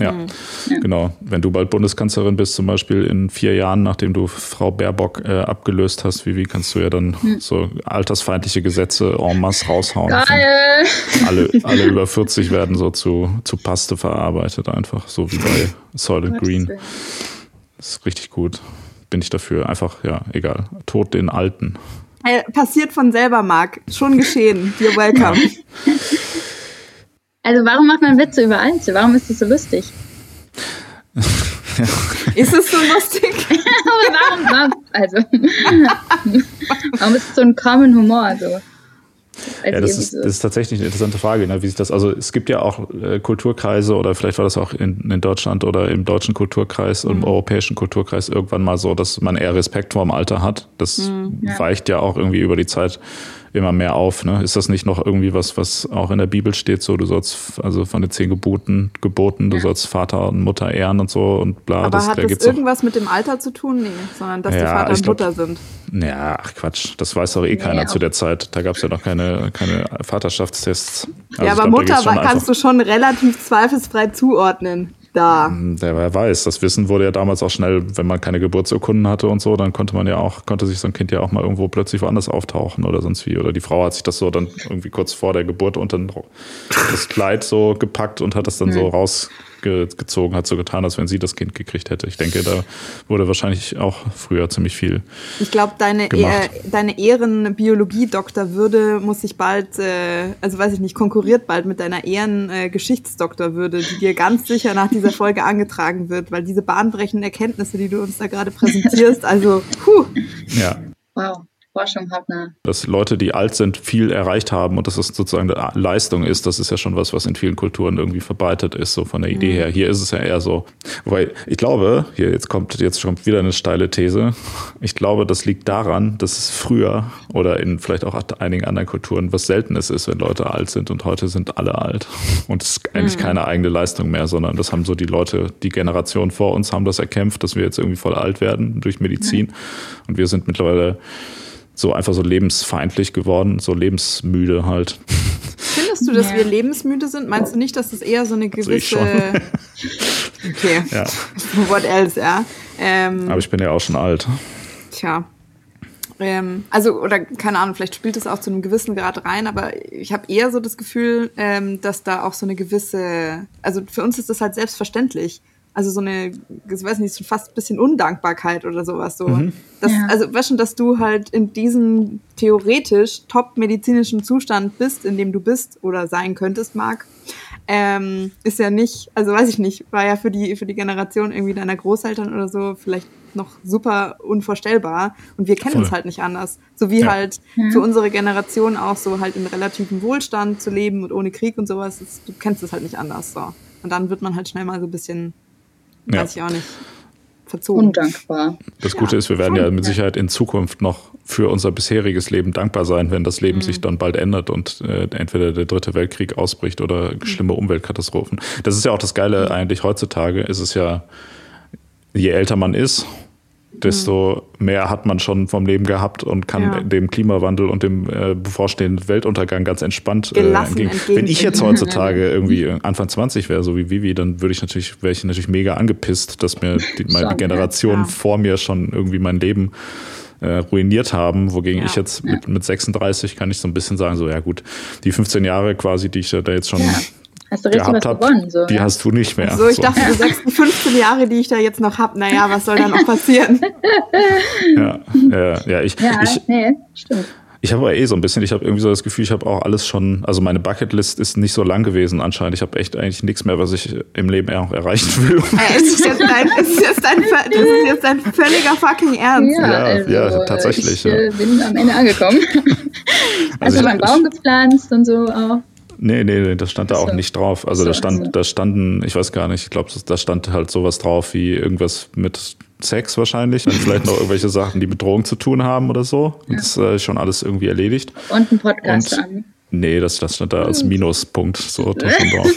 Ja, mhm. ja, genau. Wenn du bald Bundeskanzlerin bist, zum Beispiel in vier Jahren, nachdem du Frau Baerbock äh, abgelöst hast, wie, wie kannst du ja dann mhm. so altersfeindliche Gesetze en masse raushauen? Geil. Alle, alle über 40 werden so zu, zu Paste verarbeitet, einfach so wie bei Soylent Green. Das ist richtig gut. Bin ich dafür. Einfach, ja, egal. Tod den Alten. Äh, passiert von selber, Marc. Schon geschehen. You're welcome. Ja. Also warum macht man Witze über Alte? Warum ist das so lustig? ist es so lustig? warum, warum, also, warum ist es so ein common Humor? So? ja, das ist, das ist tatsächlich eine interessante Frage, ne, wie sich das, also es gibt ja auch äh, Kulturkreise oder vielleicht war das auch in, in Deutschland oder im deutschen Kulturkreis und im mhm. europäischen Kulturkreis irgendwann mal so, dass man eher Respekt vor dem Alter hat. Das mhm, ja. weicht ja auch irgendwie über die Zeit immer mehr auf. Ne? Ist das nicht noch irgendwie was, was auch in der Bibel steht, so du sollst, also von den zehn Geboten, Geboten, du sollst Vater und Mutter ehren und so und bla. Aber das, hat da das irgendwas auch, mit dem Alter zu tun? Nee, sondern dass ja, die Vater und glaub, Mutter sind. Ja, ach Quatsch, das weiß doch eh keiner nee, zu der Zeit. Da gab es ja noch keine, keine Vaterschaftstests. Also ja, aber glaub, Mutter kannst du schon relativ zweifelsfrei zuordnen da. Hm, der, wer weiß, das Wissen wurde ja damals auch schnell, wenn man keine Geburtsurkunden hatte und so, dann konnte man ja auch, konnte sich so ein Kind ja auch mal irgendwo plötzlich woanders auftauchen oder sonst wie. Oder die Frau hat sich das so dann irgendwie kurz vor der Geburt unter das Kleid so gepackt und hat das dann mhm. so raus gezogen, hat so getan, als wenn sie das Kind gekriegt hätte. Ich denke, da wurde wahrscheinlich auch früher ziemlich viel. Ich glaube, deine, e deine Ehrenbiologie-Doktorwürde muss sich bald, äh, also weiß ich nicht, konkurriert bald mit deiner Ehrengeschichtsdoktorwürde, die dir ganz sicher nach dieser Folge angetragen wird, weil diese bahnbrechenden Erkenntnisse, die du uns da gerade präsentierst, also, puh. Ja. Wow. Forschung hat eine. Dass Leute, die alt sind, viel erreicht haben und dass es sozusagen eine Leistung ist, das ist ja schon was, was in vielen Kulturen irgendwie verbreitet ist, so von der Idee mhm. her. Hier ist es ja eher so. Wobei, ich glaube, hier jetzt kommt, jetzt kommt wieder eine steile These. Ich glaube, das liegt daran, dass es früher oder in vielleicht auch einigen anderen Kulturen was Seltenes ist, wenn Leute alt sind und heute sind alle alt. Und es ist eigentlich mhm. keine eigene Leistung mehr, sondern das haben so die Leute, die Generation vor uns haben das erkämpft, dass wir jetzt irgendwie voll alt werden durch Medizin. Mhm. Und wir sind mittlerweile so einfach so lebensfeindlich geworden, so lebensmüde halt. Findest du, dass ja. wir lebensmüde sind? Meinst du nicht, dass das eher so eine gewisse. Also okay. Ja. What else, ja. Ähm, Aber ich bin ja auch schon alt. Tja. Ähm, also, oder keine Ahnung, vielleicht spielt es auch zu einem gewissen Grad rein, aber ich habe eher so das Gefühl, ähm, dass da auch so eine gewisse, also für uns ist das halt selbstverständlich also so eine, ich weiß nicht, fast ein bisschen Undankbarkeit oder sowas. So. Mhm. Das, ja. Also weißt schon, dass du halt in diesem theoretisch top medizinischen Zustand bist, in dem du bist oder sein könntest, Marc, ähm, ist ja nicht, also weiß ich nicht, war ja für die, für die Generation irgendwie deiner Großeltern oder so vielleicht noch super unvorstellbar und wir kennen Voll. es halt nicht anders. So wie ja. halt mhm. für unsere Generation auch so halt in relativem Wohlstand zu leben und ohne Krieg und sowas, ist, du kennst es halt nicht anders. So. Und dann wird man halt schnell mal so ein bisschen ja. Weiß ich auch nicht. Verzogen. Undankbar. Das Gute ja, ist, wir werden ja mit Sicherheit in Zukunft noch für unser bisheriges Leben dankbar sein, wenn das Leben mhm. sich dann bald ändert und äh, entweder der dritte Weltkrieg ausbricht oder mhm. schlimme Umweltkatastrophen. Das ist ja auch das Geile mhm. eigentlich heutzutage, ist es ja, je älter man ist, desto mehr hat man schon vom Leben gehabt und kann ja. dem Klimawandel und dem äh, bevorstehenden Weltuntergang ganz entspannt äh, entgegen. Wenn ich jetzt heutzutage irgendwie Anfang 20 wäre, so wie Vivi, dann würde ich natürlich, wäre ich natürlich mega angepisst, dass mir die, meine Generation ja. vor mir schon irgendwie mein Leben äh, ruiniert haben, wogegen ja. ich jetzt mit, mit 36 kann ich so ein bisschen sagen, so ja gut, die 15 Jahre quasi, die ich da jetzt schon Hast du richtig was hab, gewonnen? So, die ja. hast du nicht mehr. So, ich so. dachte, die 15 Jahre, die ich da jetzt noch habe, naja, was soll da noch passieren? ja, ja, ja, ich, ja ich, nee, stimmt. Ich habe aber eh so ein bisschen, ich habe irgendwie so das Gefühl, ich habe auch alles schon, also meine Bucketlist ist nicht so lang gewesen anscheinend. Ich habe echt eigentlich nichts mehr, was ich im Leben auch erreichen will. Äh, ist, jetzt dein, ist, jetzt dein, das ist jetzt dein völliger fucking Ernst. Ja, ja, also, ja tatsächlich. Ich ja. Äh, bin am Ende angekommen. also, also mein Baum gepflanzt und so auch. Nee, nee, nee, das stand da so. auch nicht drauf. Also so, da stand, da standen, ich weiß gar nicht, ich glaube, da stand halt sowas drauf wie irgendwas mit Sex wahrscheinlich und vielleicht noch irgendwelche Sachen, die mit Drogen zu tun haben oder so. Ja. Das ist äh, schon alles irgendwie erledigt. Und ein Podcast und, an. Nee, das, das stand da als hm. Minuspunkt so drauf.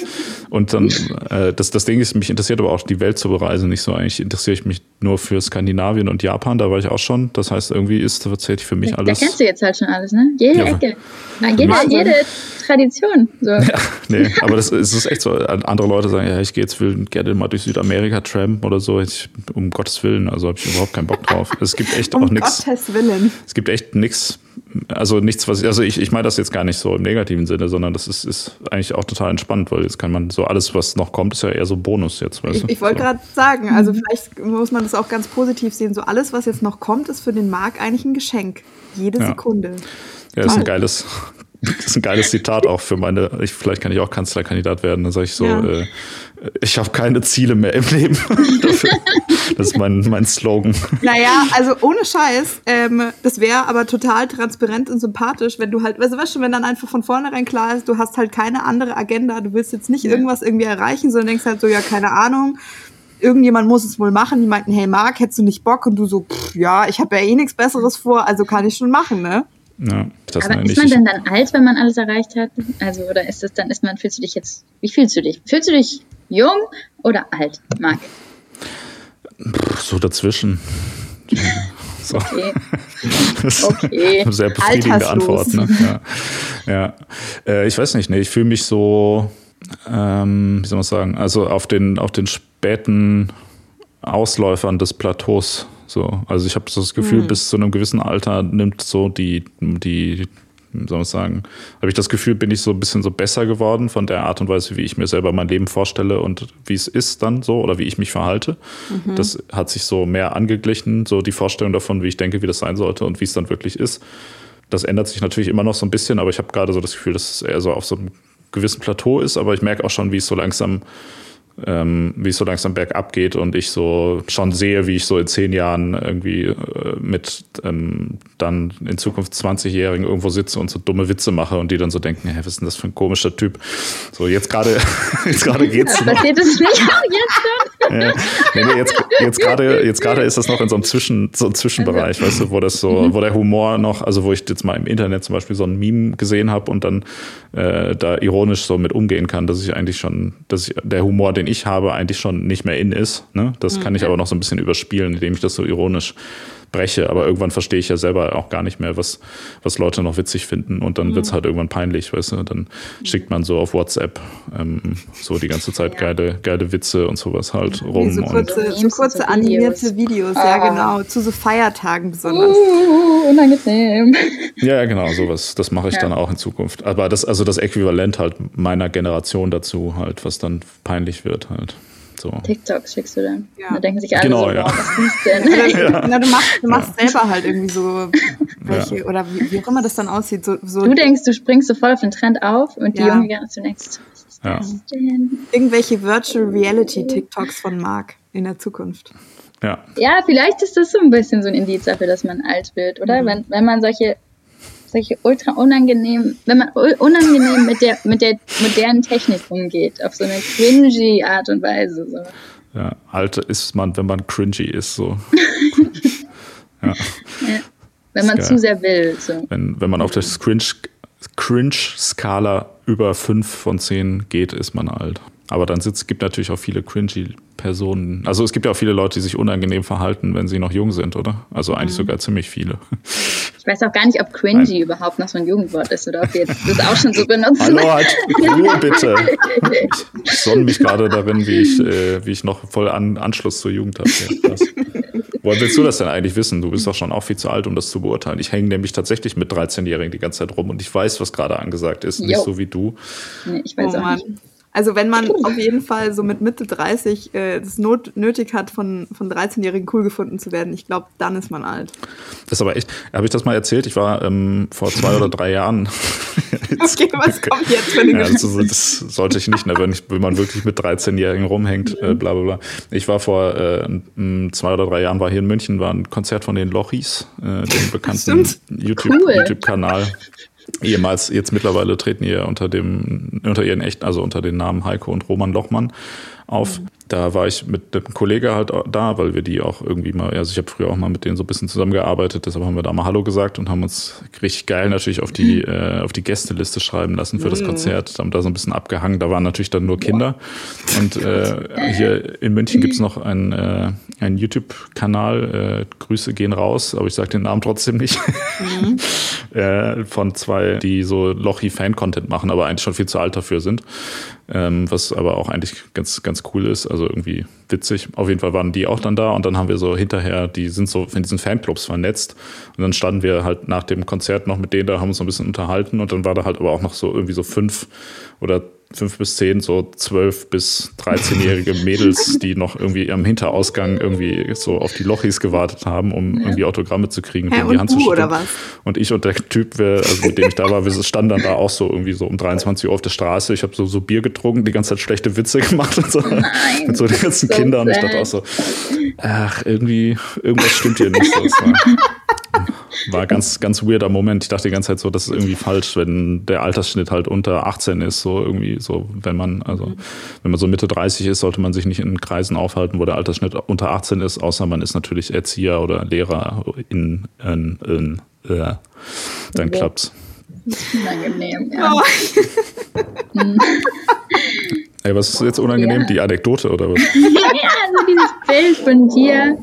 Und dann, äh, das, das Ding ist, mich interessiert aber auch die Welt zu bereisen nicht so. Eigentlich interessiere ich mich nur für Skandinavien und Japan, da war ich auch schon. Das heißt, irgendwie ist tatsächlich für mich alles. Da kennst du jetzt halt schon alles, ne? Jede ja, Ecke. Jede, jede Tradition. So. Ja, nee, aber das, es ist echt so. Andere Leute sagen, ja, ich gehe jetzt will gerne mal durch Südamerika trampen oder so. Ich, um Gottes Willen, also habe ich überhaupt keinen Bock drauf. Es gibt echt um auch nichts. Um Gottes Willen. Es gibt echt nichts also nichts, was also ich, ich meine das jetzt gar nicht so im negativen Sinne, sondern das ist, ist eigentlich auch total entspannt, weil jetzt kann man so alles, was noch kommt, ist ja eher so Bonus jetzt. Weißt ich, ich wollte so. gerade sagen, also vielleicht muss man das auch ganz positiv sehen. So alles, was jetzt noch kommt, ist für den Markt eigentlich ein Geschenk. Jede ja. Sekunde. Ja, ist ein geiles, das ist ein geiles Zitat auch für meine, ich, vielleicht kann ich auch Kanzlerkandidat werden, dann sage ich so, ja. äh, ich habe keine Ziele mehr im Leben. das ist mein, mein Slogan. Naja, also ohne Scheiß, ähm, das wäre aber total transparent und sympathisch, wenn du halt, weißt du, weißt du, wenn dann einfach von vornherein klar ist, du hast halt keine andere Agenda, du willst jetzt nicht ja. irgendwas irgendwie erreichen, sondern denkst halt so, ja, keine Ahnung, irgendjemand muss es wohl machen. Die meinten, hey Marc, hättest du nicht Bock? Und du so, pff, ja, ich habe ja eh nichts Besseres vor, also kann ich schon machen, ne? Ja, das Aber ist man denn dann alt, wenn man alles erreicht hat? Also, oder ist es dann, ist man, fühlst du dich jetzt, wie fühlst du dich? Fühlst du dich jung oder alt, Marc? So dazwischen. So. Okay. okay. Sehr befriedigende Antwort. Ne? Ja. ja. Äh, ich weiß nicht, nee, ich fühle mich so, ähm, wie soll man sagen, also auf den, auf den späten Ausläufern des Plateaus so, also ich habe so das Gefühl, mhm. bis zu einem gewissen Alter nimmt so die, die, soll man sagen, habe ich das Gefühl, bin ich so ein bisschen so besser geworden von der Art und Weise, wie ich mir selber mein Leben vorstelle und wie es ist dann so oder wie ich mich verhalte. Mhm. Das hat sich so mehr angeglichen, so die Vorstellung davon, wie ich denke, wie das sein sollte und wie es dann wirklich ist. Das ändert sich natürlich immer noch so ein bisschen, aber ich habe gerade so das Gefühl, dass es eher so auf so einem gewissen Plateau ist, aber ich merke auch schon, wie es so langsam ähm, wie es so langsam bergab geht und ich so schon sehe, wie ich so in zehn Jahren irgendwie äh, mit ähm, dann in Zukunft 20-Jährigen irgendwo sitze und so dumme Witze mache und die dann so denken, hä, was ist denn das für ein komischer Typ? So, jetzt gerade jetzt gerade geht's noch. Passiert es nicht auch jetzt schon? Ja, nee, nee, jetzt jetzt gerade jetzt gerade ist das noch in so einem Zwischen so einem Zwischenbereich, weißt du, wo das so, mhm. wo der Humor noch, also wo ich jetzt mal im Internet zum Beispiel so ein Meme gesehen habe und dann äh, da ironisch so mit umgehen kann, dass ich eigentlich schon, dass ich, der Humor, den ich habe, eigentlich schon nicht mehr in ist. Ne? Das mhm. kann ich aber noch so ein bisschen überspielen, indem ich das so ironisch breche. Aber irgendwann verstehe ich ja selber auch gar nicht mehr, was, was Leute noch witzig finden. Und dann mhm. wird es halt irgendwann peinlich, weißt du. Dann schickt man so auf WhatsApp ähm, so die ganze Zeit ja. geile, geile Witze und sowas halt rum. So kurze, so kurze animierte Videos, ah. ja genau. Zu so Feiertagen besonders. Uh, unangenehm. Ja, genau, sowas. Das mache ich ja. dann auch in Zukunft. Aber das, also das Äquivalent halt meiner Generation dazu halt, was dann peinlich wird halt. So. TikToks schickst du dann. Ja. Da denken sich alle genau, so, ja. was ist denn? ja. Na, du machst, du machst selber halt irgendwie so welche, ja. oder wie, wie, auch immer das dann aussieht. So, so du denkst, du springst so voll auf den Trend auf und die junge Generation denkt, was ist das denn? Irgendwelche Virtual Reality TikToks von Marc in der Zukunft. Ja. ja, vielleicht ist das so ein bisschen so ein Indiz dafür, dass man alt wird, oder? Mhm. Wenn, wenn man solche solche ultra unangenehm, wenn man unangenehm mit der, mit der modernen Technik umgeht, auf so eine cringy Art und Weise. So. Ja, alt ist man, wenn man cringy ist, so. ja. ja. Wenn man zu sehr will. So. Wenn, wenn man auf der Cringe-Skala über 5 von 10 geht, ist man alt. Aber dann sitzt, gibt natürlich auch viele cringy Personen. Also es gibt ja auch viele Leute, die sich unangenehm verhalten, wenn sie noch jung sind, oder? Also eigentlich mhm. sogar ziemlich viele. Ich weiß auch gar nicht, ob cringy Nein. überhaupt noch so ein Jugendwort ist oder ob wir jetzt das auch schon so benutzen. Hallo, halt Ruhe bitte. Ich sonne mich gerade darin, wie ich, äh, wie ich noch voll an Anschluss zur Jugend habe. Ja, Woher willst du das denn eigentlich wissen? Du bist doch schon auch viel zu alt, um das zu beurteilen. Ich hänge nämlich tatsächlich mit 13-Jährigen die ganze Zeit rum und ich weiß, was gerade angesagt ist. Jo. Nicht so wie du. Nee, ich weiß oh, auch nicht. Also wenn man auf jeden Fall so mit Mitte 30 äh, das not nötig hat, von, von 13-Jährigen cool gefunden zu werden, ich glaube, dann ist man alt. Das ist aber echt, habe ich das mal erzählt? Ich war ähm, vor zwei oder drei Jahren. jetzt, okay, was kommt jetzt für eine ja, das, das, sollte ich nicht, ne, wenn, ich, wenn man wirklich mit 13-Jährigen rumhängt, äh, bla bla bla. Ich war vor äh, zwei oder drei Jahren, war hier in München, war ein Konzert von den Lochis, äh, dem bekannten YouTube-Kanal. YouTube Ehemals, jetzt mittlerweile treten ihr unter dem, unter ihren echten, also unter den Namen Heiko und Roman Lochmann auf. Mhm da war ich mit einem Kollege halt da, weil wir die auch irgendwie mal, also ich habe früher auch mal mit denen so ein bisschen zusammengearbeitet, deshalb haben wir da mal Hallo gesagt und haben uns richtig geil natürlich auf die, äh, auf die Gästeliste schreiben lassen für das mhm. Konzert, haben da so ein bisschen abgehangen, da waren natürlich dann nur Kinder. Und äh, hier in München gibt's noch einen, äh, einen YouTube-Kanal, äh, Grüße gehen raus, aber ich sage den Namen trotzdem nicht, mhm. äh, von zwei, die so Lochi-Fan-Content machen, aber eigentlich schon viel zu alt dafür sind. Ähm, was aber auch eigentlich ganz, ganz cool ist, also irgendwie witzig. Auf jeden Fall waren die auch dann da und dann haben wir so hinterher, die sind so in diesen Fanclubs vernetzt und dann standen wir halt nach dem Konzert noch mit denen da, haben uns so ein bisschen unterhalten und dann war da halt aber auch noch so irgendwie so fünf oder fünf bis zehn, so zwölf bis 13-jährige Mädels, die noch irgendwie am Hinterausgang irgendwie so auf die Lochis gewartet haben, um irgendwie Autogramme zu kriegen und die Hand zu schütteln. Und ich und der Typ, also mit dem ich da war, wir standen dann da auch so irgendwie so um 23 Uhr auf der Straße. Ich habe so, so Bier getrunken, die ganze Zeit schlechte Witze gemacht und so, Nein, mit so den ganzen so Kindern. Und ich dachte auch so, ach, irgendwie, irgendwas stimmt hier nicht. So. war ganz, ganz weirder Moment. Ich dachte die ganze Zeit so, das ist irgendwie falsch, wenn der Altersschnitt halt unter 18 ist, so irgendwie so, wenn man, also, wenn man so Mitte 30 ist, sollte man sich nicht in Kreisen aufhalten, wo der Altersschnitt unter 18 ist, außer man ist natürlich Erzieher oder Lehrer in, in, in äh, dann klappt's. Unangenehm, ja. Oh. Ey, was ist jetzt unangenehm? Ja. Die Anekdote oder was? ja, also dieses Bild von dir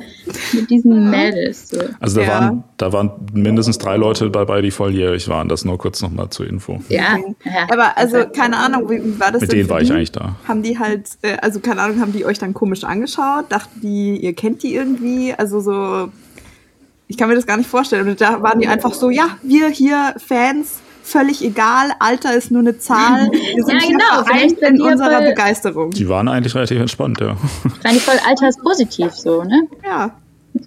mit diesen Mädels. So. Also da, ja. waren, da waren mindestens drei Leute dabei, die volljährig waren. Das nur kurz nochmal zur Info. Ja. ja. Aber also keine Ahnung, wie war das Mit denen war ich eigentlich da. Haben die halt, äh, also keine Ahnung, haben die euch dann komisch angeschaut? Dachten die, ihr kennt die irgendwie? Also so, ich kann mir das gar nicht vorstellen. Und da waren die einfach so, ja, wir hier Fans völlig egal, Alter ist nur eine Zahl. Wir sind ja, genau. Vielleicht in unserer voll, Begeisterung. Die waren eigentlich relativ entspannt, ja. Eigentlich voll alterspositiv so, ne? Ja.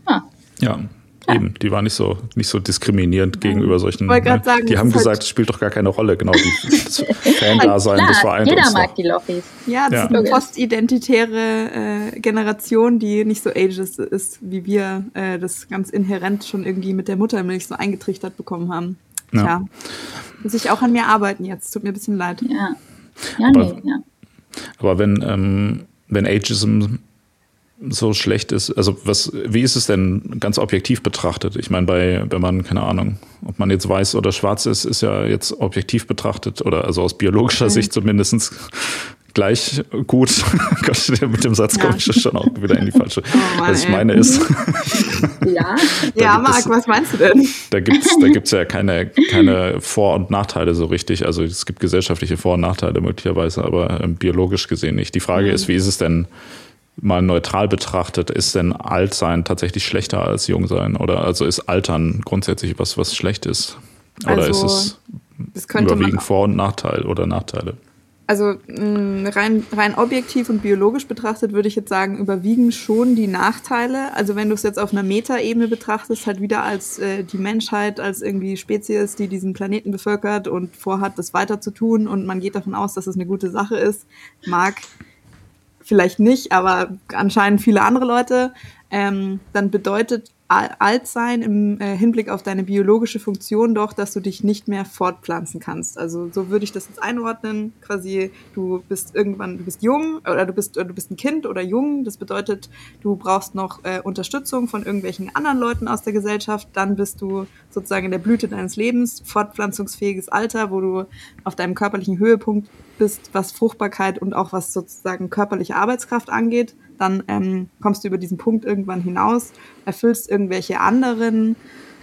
Ja. ja. Eben, die waren nicht so, nicht so diskriminierend gegenüber solchen. Ne? Sagen, die haben gesagt, halt es spielt doch gar keine Rolle, genau. Die, das Fan-Dasein, das vereint jeder uns. mag die Lochis. Ja, das ja. ist eine postidentitäre äh, Generation, die nicht so ageist ist, wie wir äh, das ganz inhärent schon irgendwie mit der Muttermilch so eingetrichtert bekommen haben. Ja. Tja, muss ich auch an mir arbeiten jetzt. Tut mir ein bisschen leid. Ja. Ja, aber, nee, ja. Aber wenn, ähm, wenn Ageism so schlecht ist, also was, wie ist es denn ganz objektiv betrachtet? Ich meine, bei, wenn man, keine Ahnung, ob man jetzt weiß oder schwarz ist, ist ja jetzt objektiv betrachtet oder also aus biologischer mhm. Sicht zumindest gleich gut. mit dem Satz komme ich schon auch wieder in die falsche. Oh Mann, was ich meine ist. ja, ja Marc, es, was meinst du denn? Da gibt es da gibt's ja keine, keine Vor- und Nachteile so richtig. Also es gibt gesellschaftliche Vor- und Nachteile möglicherweise, aber ähm, biologisch gesehen nicht. Die Frage mhm. ist, wie ist es denn mal neutral betrachtet, ist denn Altsein tatsächlich schlechter als Jungsein? Oder also ist Altern grundsätzlich was, was schlecht ist? Oder also, ist es überwiegend Vor- und Nachteil oder Nachteile? Also mh, rein, rein objektiv und biologisch betrachtet würde ich jetzt sagen, überwiegen schon die Nachteile. Also wenn du es jetzt auf einer Metaebene betrachtest, halt wieder als äh, die Menschheit, als irgendwie Spezies, die diesen Planeten bevölkert und vorhat, das weiter zu tun und man geht davon aus, dass es eine gute Sache ist, mag vielleicht nicht, aber anscheinend viele andere Leute, ähm, dann bedeutet alt sein im äh, Hinblick auf deine biologische Funktion doch, dass du dich nicht mehr fortpflanzen kannst. Also so würde ich das jetzt einordnen. Quasi, du bist irgendwann, du bist jung oder du bist, du bist ein Kind oder jung. Das bedeutet, du brauchst noch äh, Unterstützung von irgendwelchen anderen Leuten aus der Gesellschaft. Dann bist du sozusagen in der Blüte deines Lebens, fortpflanzungsfähiges Alter, wo du auf deinem körperlichen Höhepunkt bist, was Fruchtbarkeit und auch was sozusagen körperliche Arbeitskraft angeht dann ähm, kommst du über diesen Punkt irgendwann hinaus, erfüllst irgendwelche anderen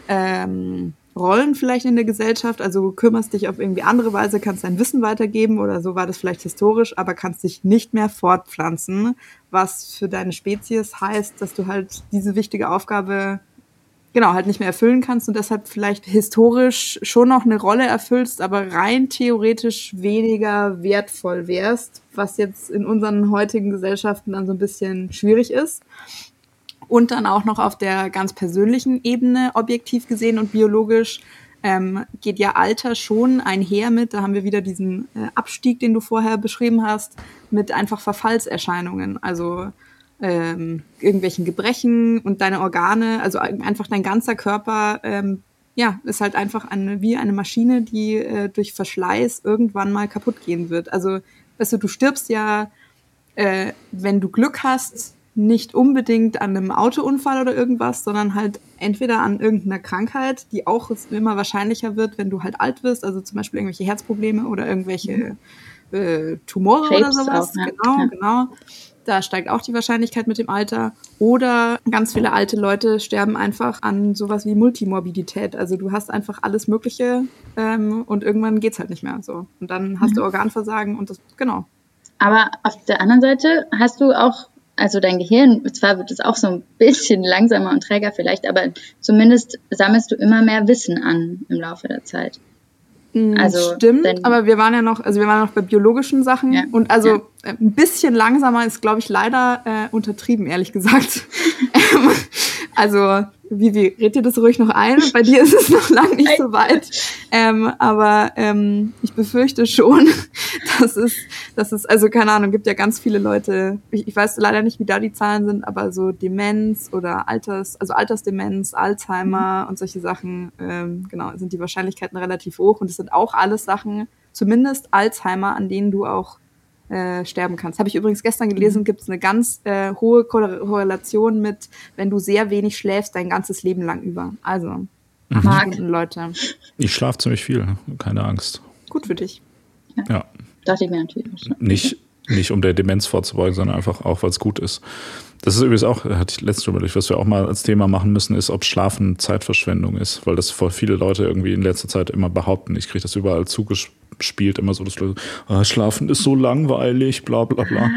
ähm, Rollen vielleicht in der Gesellschaft, also kümmerst dich auf irgendwie andere Weise, kannst dein Wissen weitergeben oder so war das vielleicht historisch, aber kannst dich nicht mehr fortpflanzen, was für deine Spezies heißt, dass du halt diese wichtige Aufgabe genau, halt nicht mehr erfüllen kannst und deshalb vielleicht historisch schon noch eine Rolle erfüllst, aber rein theoretisch weniger wertvoll wärst, was jetzt in unseren heutigen Gesellschaften dann so ein bisschen schwierig ist. Und dann auch noch auf der ganz persönlichen Ebene, objektiv gesehen und biologisch, ähm, geht ja Alter schon einher mit, da haben wir wieder diesen äh, Abstieg, den du vorher beschrieben hast, mit einfach Verfallserscheinungen. Also ähm, irgendwelchen Gebrechen und deine Organe, also einfach dein ganzer Körper, ähm, ja, ist halt einfach eine, wie eine Maschine, die äh, durch Verschleiß irgendwann mal kaputt gehen wird. Also, weißt du, du stirbst ja, äh, wenn du Glück hast, nicht unbedingt an einem Autounfall oder irgendwas, sondern halt entweder an irgendeiner Krankheit, die auch immer wahrscheinlicher wird, wenn du halt alt wirst, also zum Beispiel irgendwelche Herzprobleme oder irgendwelche äh, Tumore Krebs oder sowas. Auch, ne? Genau, ja. genau. Da steigt auch die Wahrscheinlichkeit mit dem Alter. Oder ganz viele alte Leute sterben einfach an sowas wie Multimorbidität. Also du hast einfach alles Mögliche ähm, und irgendwann geht's halt nicht mehr so. Und dann hast mhm. du Organversagen und das, genau. Aber auf der anderen Seite hast du auch, also dein Gehirn, zwar wird es auch so ein bisschen langsamer und träger vielleicht, aber zumindest sammelst du immer mehr Wissen an im Laufe der Zeit. Mm, also, Stimmt, denn, aber wir waren ja noch, also wir waren noch bei biologischen Sachen ja, und also ja. Äh, ein bisschen langsamer ist, glaube ich, leider äh, untertrieben, ehrlich gesagt. Also Vivi, red dir das ruhig noch ein. Bei dir ist es noch lange nicht so weit. Ähm, aber ähm, ich befürchte schon, dass es, dass es, also keine Ahnung, gibt ja ganz viele Leute, ich, ich weiß leider nicht, wie da die Zahlen sind, aber so Demenz oder Alters, also Altersdemenz, Alzheimer mhm. und solche Sachen, ähm, genau, sind die Wahrscheinlichkeiten relativ hoch. Und es sind auch alles Sachen, zumindest Alzheimer, an denen du auch äh, sterben kannst. Habe ich übrigens gestern gelesen, mhm. gibt es eine ganz äh, hohe Korrelation mit, wenn du sehr wenig schläfst, dein ganzes Leben lang über. Also, mhm. Leute. Ich schlafe ziemlich viel, keine Angst. Gut für dich. Ja. ja. Dachte ich mir natürlich. Nicht, nicht um der Demenz vorzubeugen, sondern einfach auch, weil es gut ist. Das ist übrigens auch, hatte ich letztens überlegt, was wir auch mal als Thema machen müssen, ist, ob Schlafen Zeitverschwendung ist, weil das vor viele Leute irgendwie in letzter Zeit immer behaupten. Ich kriege das überall zugespielt spielt immer so das ah, Schlafen ist so langweilig, bla bla bla.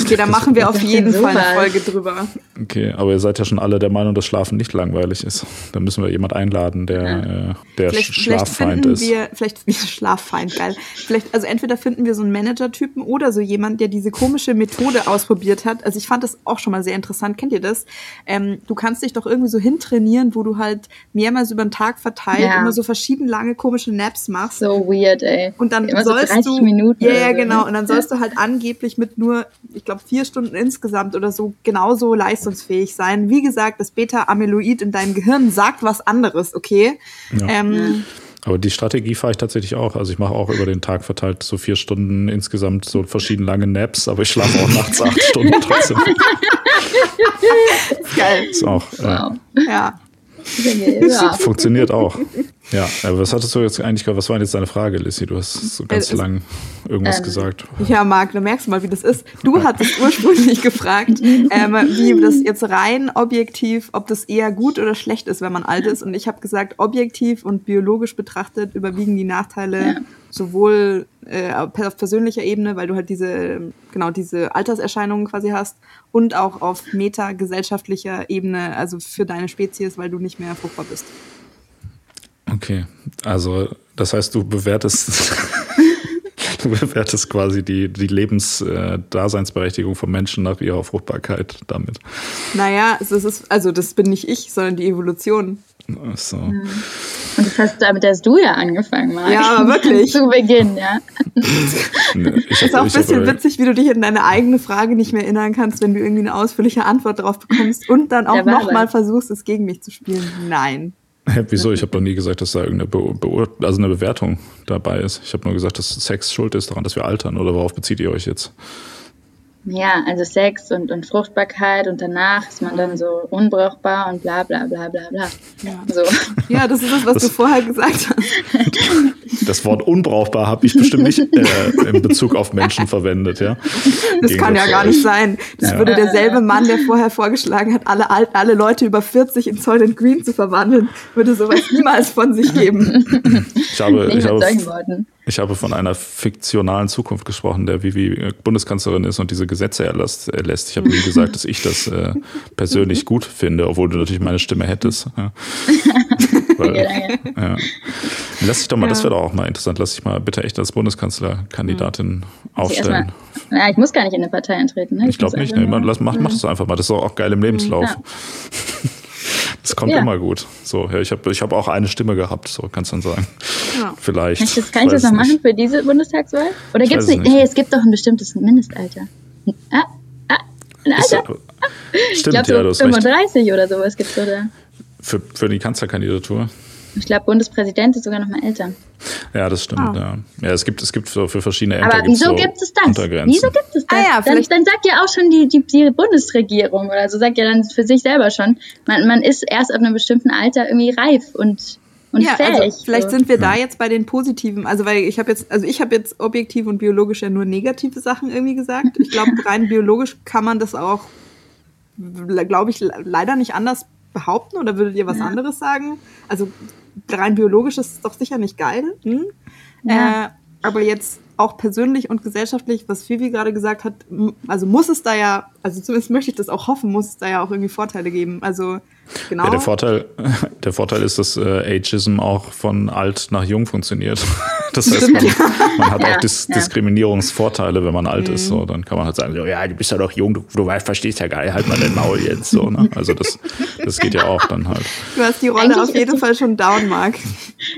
Okay, da machen wir auf jeden Fall eine Folge drüber. Okay, aber ihr seid ja schon alle der Meinung, dass Schlafen nicht langweilig ist. Da müssen wir jemand einladen, der, äh, der vielleicht, Schlaffeind vielleicht ist. Wir, vielleicht wie Schlaffeind, geil. Vielleicht, also entweder finden wir so einen Manager-Typen oder so jemand, der diese komische Methode ausprobiert hat. Also ich fand das auch schon mal sehr interessant. Kennt ihr das? Ähm, du kannst dich doch irgendwie so hintrainieren, wo du halt mehrmals über den Tag verteilt ja. immer so verschieden lange komische Naps machst. So weird, ey. Und dann Immer sollst so du Minuten ja, ja, genau. Und dann sollst du halt angeblich mit nur, ich glaube, vier Stunden insgesamt oder so genauso leistungsfähig sein. Wie gesagt, das Beta-Amyloid in deinem Gehirn sagt was anderes, okay? Ja. Ähm, aber die Strategie fahre ich tatsächlich auch. Also ich mache auch über den Tag verteilt so vier Stunden insgesamt so verschieden lange Naps, aber ich schlafe auch nachts acht Stunden trotzdem. Geil. Ist auch. Wow. Äh, ja. Ja. Funktioniert auch. Ja, aber was hattest du jetzt eigentlich, was war denn jetzt deine Frage, Lissy? Du hast so ganz äh, lang irgendwas ähm, gesagt. Ja, Marc, du merkst mal, wie das ist. Du hattest ursprünglich gefragt, ähm, wie das jetzt rein objektiv, ob das eher gut oder schlecht ist, wenn man alt ist. Und ich habe gesagt, objektiv und biologisch betrachtet überwiegen die Nachteile ja. sowohl äh, auf persönlicher Ebene, weil du halt diese, genau, diese Alterserscheinungen quasi hast und auch auf metagesellschaftlicher Ebene, also für deine Spezies, weil du nicht mehr fruchtbar bist. Okay, also das heißt, du bewertest, du bewertest quasi die, die Lebensdaseinsberechtigung von Menschen nach ihrer Fruchtbarkeit damit. Naja, es ist, also das bin nicht ich, sondern die Evolution. Ach so. Und das hast, damit hast du ja angefangen, Marc. Ja, aber wirklich. Zu Beginn, ja. Es ist auch ein bisschen witzig, wie du dich an deine eigene Frage nicht mehr erinnern kannst, wenn du irgendwie eine ausführliche Antwort darauf bekommst und dann auch nochmal versuchst, es gegen mich zu spielen. Nein. Hä, wieso? Ich habe doch nie gesagt, dass da irgendeine Be also eine Bewertung dabei ist. Ich habe nur gesagt, dass Sex schuld ist daran, dass wir altern. Oder worauf bezieht ihr euch jetzt? Ja, also Sex und, und Fruchtbarkeit und danach ist man dann so unbrauchbar und bla bla bla bla bla. Ja, so. ja das ist das, was das, du vorher gesagt hast. Das Wort unbrauchbar habe ich bestimmt nicht äh, in Bezug auf Menschen verwendet, ja. Das Gegen kann ja gar nicht sein. Das ja. würde derselbe Mann, der vorher vorgeschlagen hat, alle, alle Leute über 40 in Soylent Green zu verwandeln, würde sowas niemals von sich geben. Ich habe, ich habe, Ich habe von einer fiktionalen Zukunft gesprochen, der Vivi Bundeskanzlerin ist und diese Gesetze erlässt. Ich habe nie gesagt, dass ich das äh, persönlich gut finde, obwohl du natürlich meine Stimme hättest. Ja. Weil, ja. Lass dich doch mal, ja. das wäre doch auch mal interessant, lass dich mal bitte echt als Bundeskanzlerkandidatin mhm. aufstellen. Mal, ja, ich muss gar nicht in eine Partei eintreten. Ne? Ich, ich glaube nicht, ne, lass, mach, mach das einfach mal, das ist auch geil im Lebenslauf. Das kommt ja. immer gut. So, ja, ich habe ich hab auch eine Stimme gehabt, so kannst du dann sagen. Vielleicht. Kann ich das, kann ich das noch machen für diese Bundestagswahl? Oder gibt es nicht? Hey, es gibt doch ein bestimmtes Mindestalter. Ah, ah, ein Alter. Ist, ah. Stimmt, ich glaub, so ja, du 35 recht. oder sowas gibt es, oder? Für, für die Kanzlerkandidatur? Ich glaube, Bundespräsident ist sogar noch mal älter. Ja, das stimmt. Oh. Ja. ja, es gibt es gibt so für verschiedene Ämter. Aber wieso so gibt es das? Wieso gibt es das? Ah, ja, dann, dann sagt ja auch schon die, die, die Bundesregierung oder so sagt ja dann für sich selber schon, man, man ist erst ab einem bestimmten Alter irgendwie reif und und ja, also fähig. Also vielleicht sind wir da jetzt bei den positiven, also weil ich habe jetzt, also ich habe jetzt objektiv und biologisch ja nur negative Sachen irgendwie gesagt. Ich glaube, rein biologisch kann man das auch, glaube ich, leider nicht anders behaupten oder würdet ihr was ja. anderes sagen? Also rein biologisch ist es doch sicher nicht geil. Hm? Ja. Äh, aber jetzt auch persönlich und gesellschaftlich, was Vivi gerade gesagt hat, also muss es da ja, also zumindest möchte ich das auch hoffen, muss es da ja auch irgendwie Vorteile geben. Also genau. Ja, der Vorteil, der Vorteil ist, dass äh, Ageism auch von alt nach jung funktioniert. Das heißt, man, man hat ja, auch Dis ja. Diskriminierungsvorteile, wenn man alt mhm. ist. So, dann kann man halt sagen, so, ja, du bist ja doch jung, du, du verstehst ja geil, halt mal dein Maul jetzt. So, ne? Also das, das geht ja auch dann halt. Du hast die Rolle Eigentlich auf jeden Fall schon down, Mark.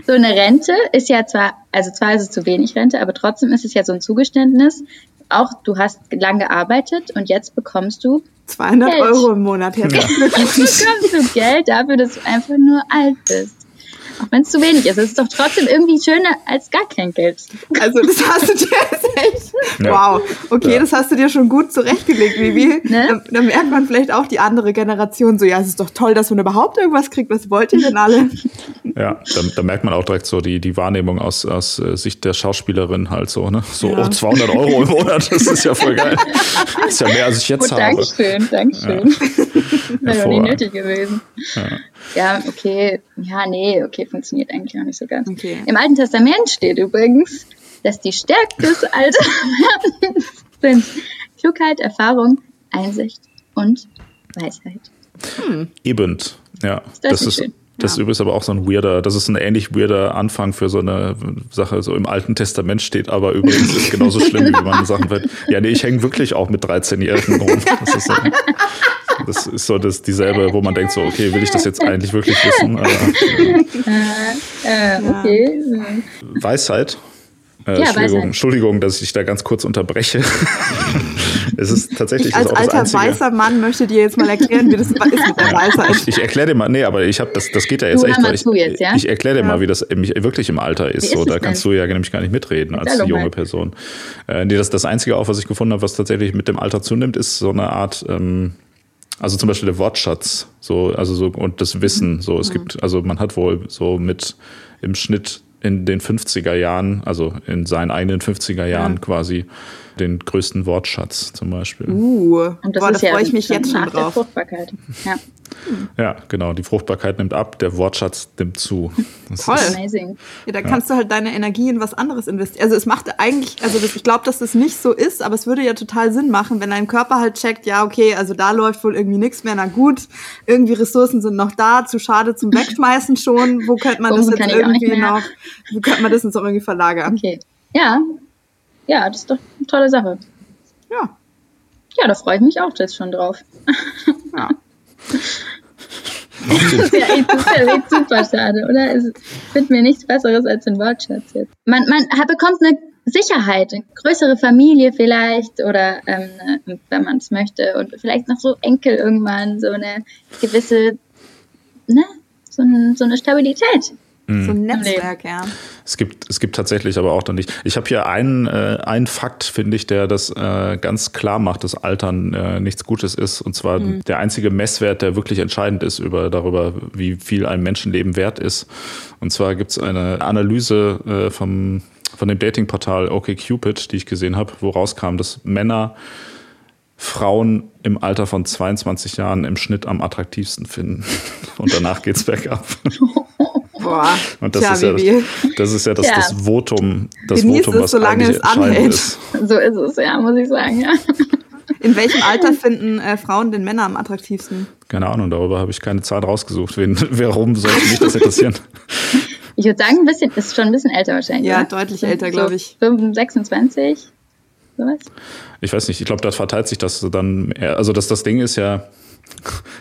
So eine Rente ist ja zwar, also zwar ist es zu wenig Rente, aber trotzdem ist es ja so ein Zugeständnis. Auch du hast lang gearbeitet und jetzt bekommst du 200 Geld. Euro im Monat. Jetzt bekommst du Geld dafür, dass du einfach nur alt bist. Auch wenn es zu wenig ist. Es ist doch trotzdem irgendwie schöner als gar kein Geld. Also das hast du dir jetzt echt. Ja. Wow. Okay, ja. das hast du dir schon gut zurechtgelegt, Vivi. Ne? Da, da, merkt man vielleicht auch die andere Generation so, ja, es ist doch toll, dass man überhaupt irgendwas kriegt. Was wollt ihr denn alle? Ja, da, da merkt man auch direkt so die, die Wahrnehmung aus, aus äh, Sicht der Schauspielerin halt so, ne? So, ja. oh, 200 Euro im Monat, das ist ja voll geil. Das ist ja mehr, als ich jetzt oh, habe. Dankeschön, Dankeschön. Ja. Wäre nie nötig gewesen. Ja. Ja, okay. Ja, nee, okay, funktioniert eigentlich auch nicht so ganz. Okay. Im Alten Testament steht übrigens, dass die Stärke des Alters sind Klugheit, Erfahrung, Einsicht und Weisheit. Hm. Eben, ja. Das, das ist, schön. Das ja. ist übrigens aber auch so ein weirder, das ist ein ähnlich weirder Anfang für so eine Sache. So im Alten Testament steht aber übrigens ist genauso schlimm, wie man Sachen wird. Ja, nee, ich hänge wirklich auch mit 13-Jährigen rum. Das ist so. Das ist so das, dieselbe, wo man denkt so, okay, will ich das jetzt eigentlich wirklich wissen? Aber, äh, äh, okay. Weisheit. Äh, ja, Entschuldigung, Entschuldigung, dass ich da ganz kurz unterbreche. es ist tatsächlich ich als alter weißer Mann möchte dir jetzt mal erklären, wie das ist mit der Weisheit. Ich, ich erkläre dir mal, nee, aber ich habe das, das geht ja jetzt du echt, weil ich, jetzt, ja? ich erkläre dir ja. mal, wie das wirklich im Alter ist. so, da kannst denn? du ja nämlich gar nicht mitreden als junge Person. Äh, nee, das das einzige auch, was ich gefunden habe, was tatsächlich mit dem Alter zunimmt, ist so eine Art ähm, also zum Beispiel der Wortschatz, so, also so, und das Wissen, so, es mhm. gibt, also man hat wohl so mit im Schnitt in den 50er Jahren, also in seinen eigenen 50er Jahren ja. quasi, den größten Wortschatz zum Beispiel. Uh, und das Boah, da ja freue ich mich jetzt schon drauf. Fruchtbarkeit. Ja. ja, genau. Die Fruchtbarkeit nimmt ab, der Wortschatz nimmt zu. Das Toll. Amazing. Ja, da kannst du halt deine Energie in was anderes investieren. Also es macht eigentlich, also das, ich glaube, dass das nicht so ist, aber es würde ja total Sinn machen, wenn dein Körper halt checkt, ja, okay, also da läuft wohl irgendwie nichts mehr, na gut, irgendwie Ressourcen sind noch da, zu schade zum Wegschmeißen schon. Wo könnte man das jetzt irgendwie noch, wo könnte man das jetzt auch irgendwie verlagern? Okay. Ja, ja, das ist doch eine tolle Sache. Ja. Ja, da freue ich mich auch jetzt schon drauf. Ja. das ist ja echt, super schade, oder? Es findet mir nichts Besseres als ein Wortschatz jetzt. Man, man bekommt eine Sicherheit, eine größere Familie vielleicht oder ähm, wenn man es möchte und vielleicht noch so Enkel irgendwann, so eine gewisse, ne, so, ein, so eine Stabilität. Mhm. So ein Netzwerk, ja. Es gibt, es gibt tatsächlich aber auch dann nicht. Ich habe hier einen, äh, einen Fakt, finde ich, der das äh, ganz klar macht, dass Altern äh, nichts Gutes ist. Und zwar mhm. der einzige Messwert, der wirklich entscheidend ist über darüber, wie viel ein Menschenleben wert ist. Und zwar gibt es eine Analyse äh, vom, von dem Datingportal OkCupid, die ich gesehen habe, wo rauskam, dass Männer Frauen im Alter von 22 Jahren im Schnitt am attraktivsten finden. Und danach geht's bergab. Boah, Und das, Tja, ist, ja das, das ist ja das, ja. das Votum, das Genieß Votum, was es, solange es anhält. Ist. So ist es, ja, muss ich sagen, ja. In welchem Alter finden äh, Frauen den Männer am attraktivsten? Keine Ahnung, darüber habe ich keine Zahl rausgesucht. Wen, warum sollte mich das interessieren? Ich würde sagen, ein bisschen, ist schon ein bisschen älter wahrscheinlich. Ja, oder? deutlich älter, glaube ich. 26, sowas? Ich weiß nicht, ich glaube, da verteilt sich das dann, also das, das Ding ist ja,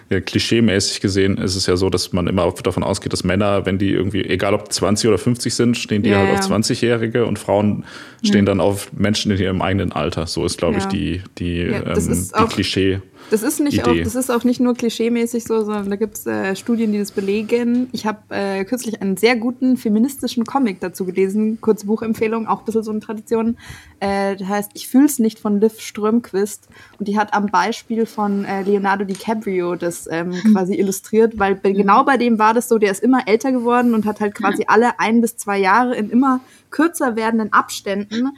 ja, klischeemäßig gesehen ist es ja so, dass man immer davon ausgeht, dass Männer, wenn die irgendwie, egal ob 20 oder 50 sind, stehen die ja, halt ja. auf 20-Jährige und Frauen stehen ja. dann auf Menschen in ihrem eigenen Alter. So ist, glaube ich, die, die, ähm, die Klischee. Das ist nicht auch, das ist auch nicht nur klischeemäßig so, sondern da gibt es äh, Studien, die das belegen. Ich habe äh, kürzlich einen sehr guten feministischen Comic dazu gelesen, kurze Buchempfehlung, auch ein bisschen so eine Tradition. Äh, das heißt, ich fühl's nicht von Liv Strömquist und die hat am Beispiel von äh, Leonardo DiCaprio das ähm, mhm. quasi illustriert, weil bei, genau bei dem war das so, der ist immer älter geworden und hat halt quasi alle ein bis zwei Jahre in immer kürzer werdenden Abständen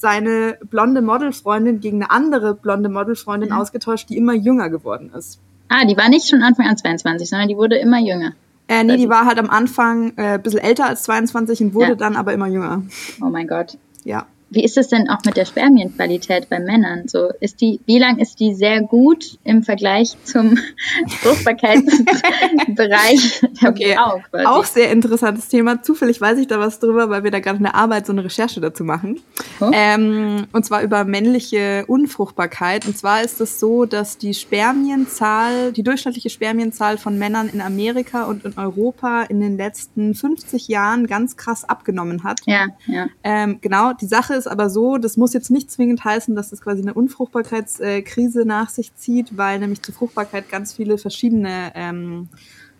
seine blonde Modelfreundin gegen eine andere blonde Modelfreundin mhm. ausgetauscht, die immer jünger geworden ist. Ah, die war nicht schon Anfang an 22, sondern die wurde immer jünger. Äh, nee, die war halt am Anfang äh, ein bisschen älter als 22 und wurde ja. dann aber immer jünger. Oh mein Gott. Ja. Wie ist es denn auch mit der Spermienqualität bei Männern? So ist die, wie lang ist die sehr gut im Vergleich zum Fruchtbarkeitsbereich der okay. Frau? Quasi? Auch sehr interessantes Thema. Zufällig weiß ich da was drüber, weil wir da gerade in der Arbeit so eine Recherche dazu machen. Oh. Ähm, und zwar über männliche Unfruchtbarkeit. Und zwar ist es so, dass die Spermienzahl, die durchschnittliche Spermienzahl von Männern in Amerika und in Europa in den letzten 50 Jahren ganz krass abgenommen hat. Ja, ja. Ähm, genau. Die Sache ist aber so, das muss jetzt nicht zwingend heißen, dass das quasi eine Unfruchtbarkeitskrise nach sich zieht, weil nämlich zur Fruchtbarkeit ganz viele verschiedene ähm,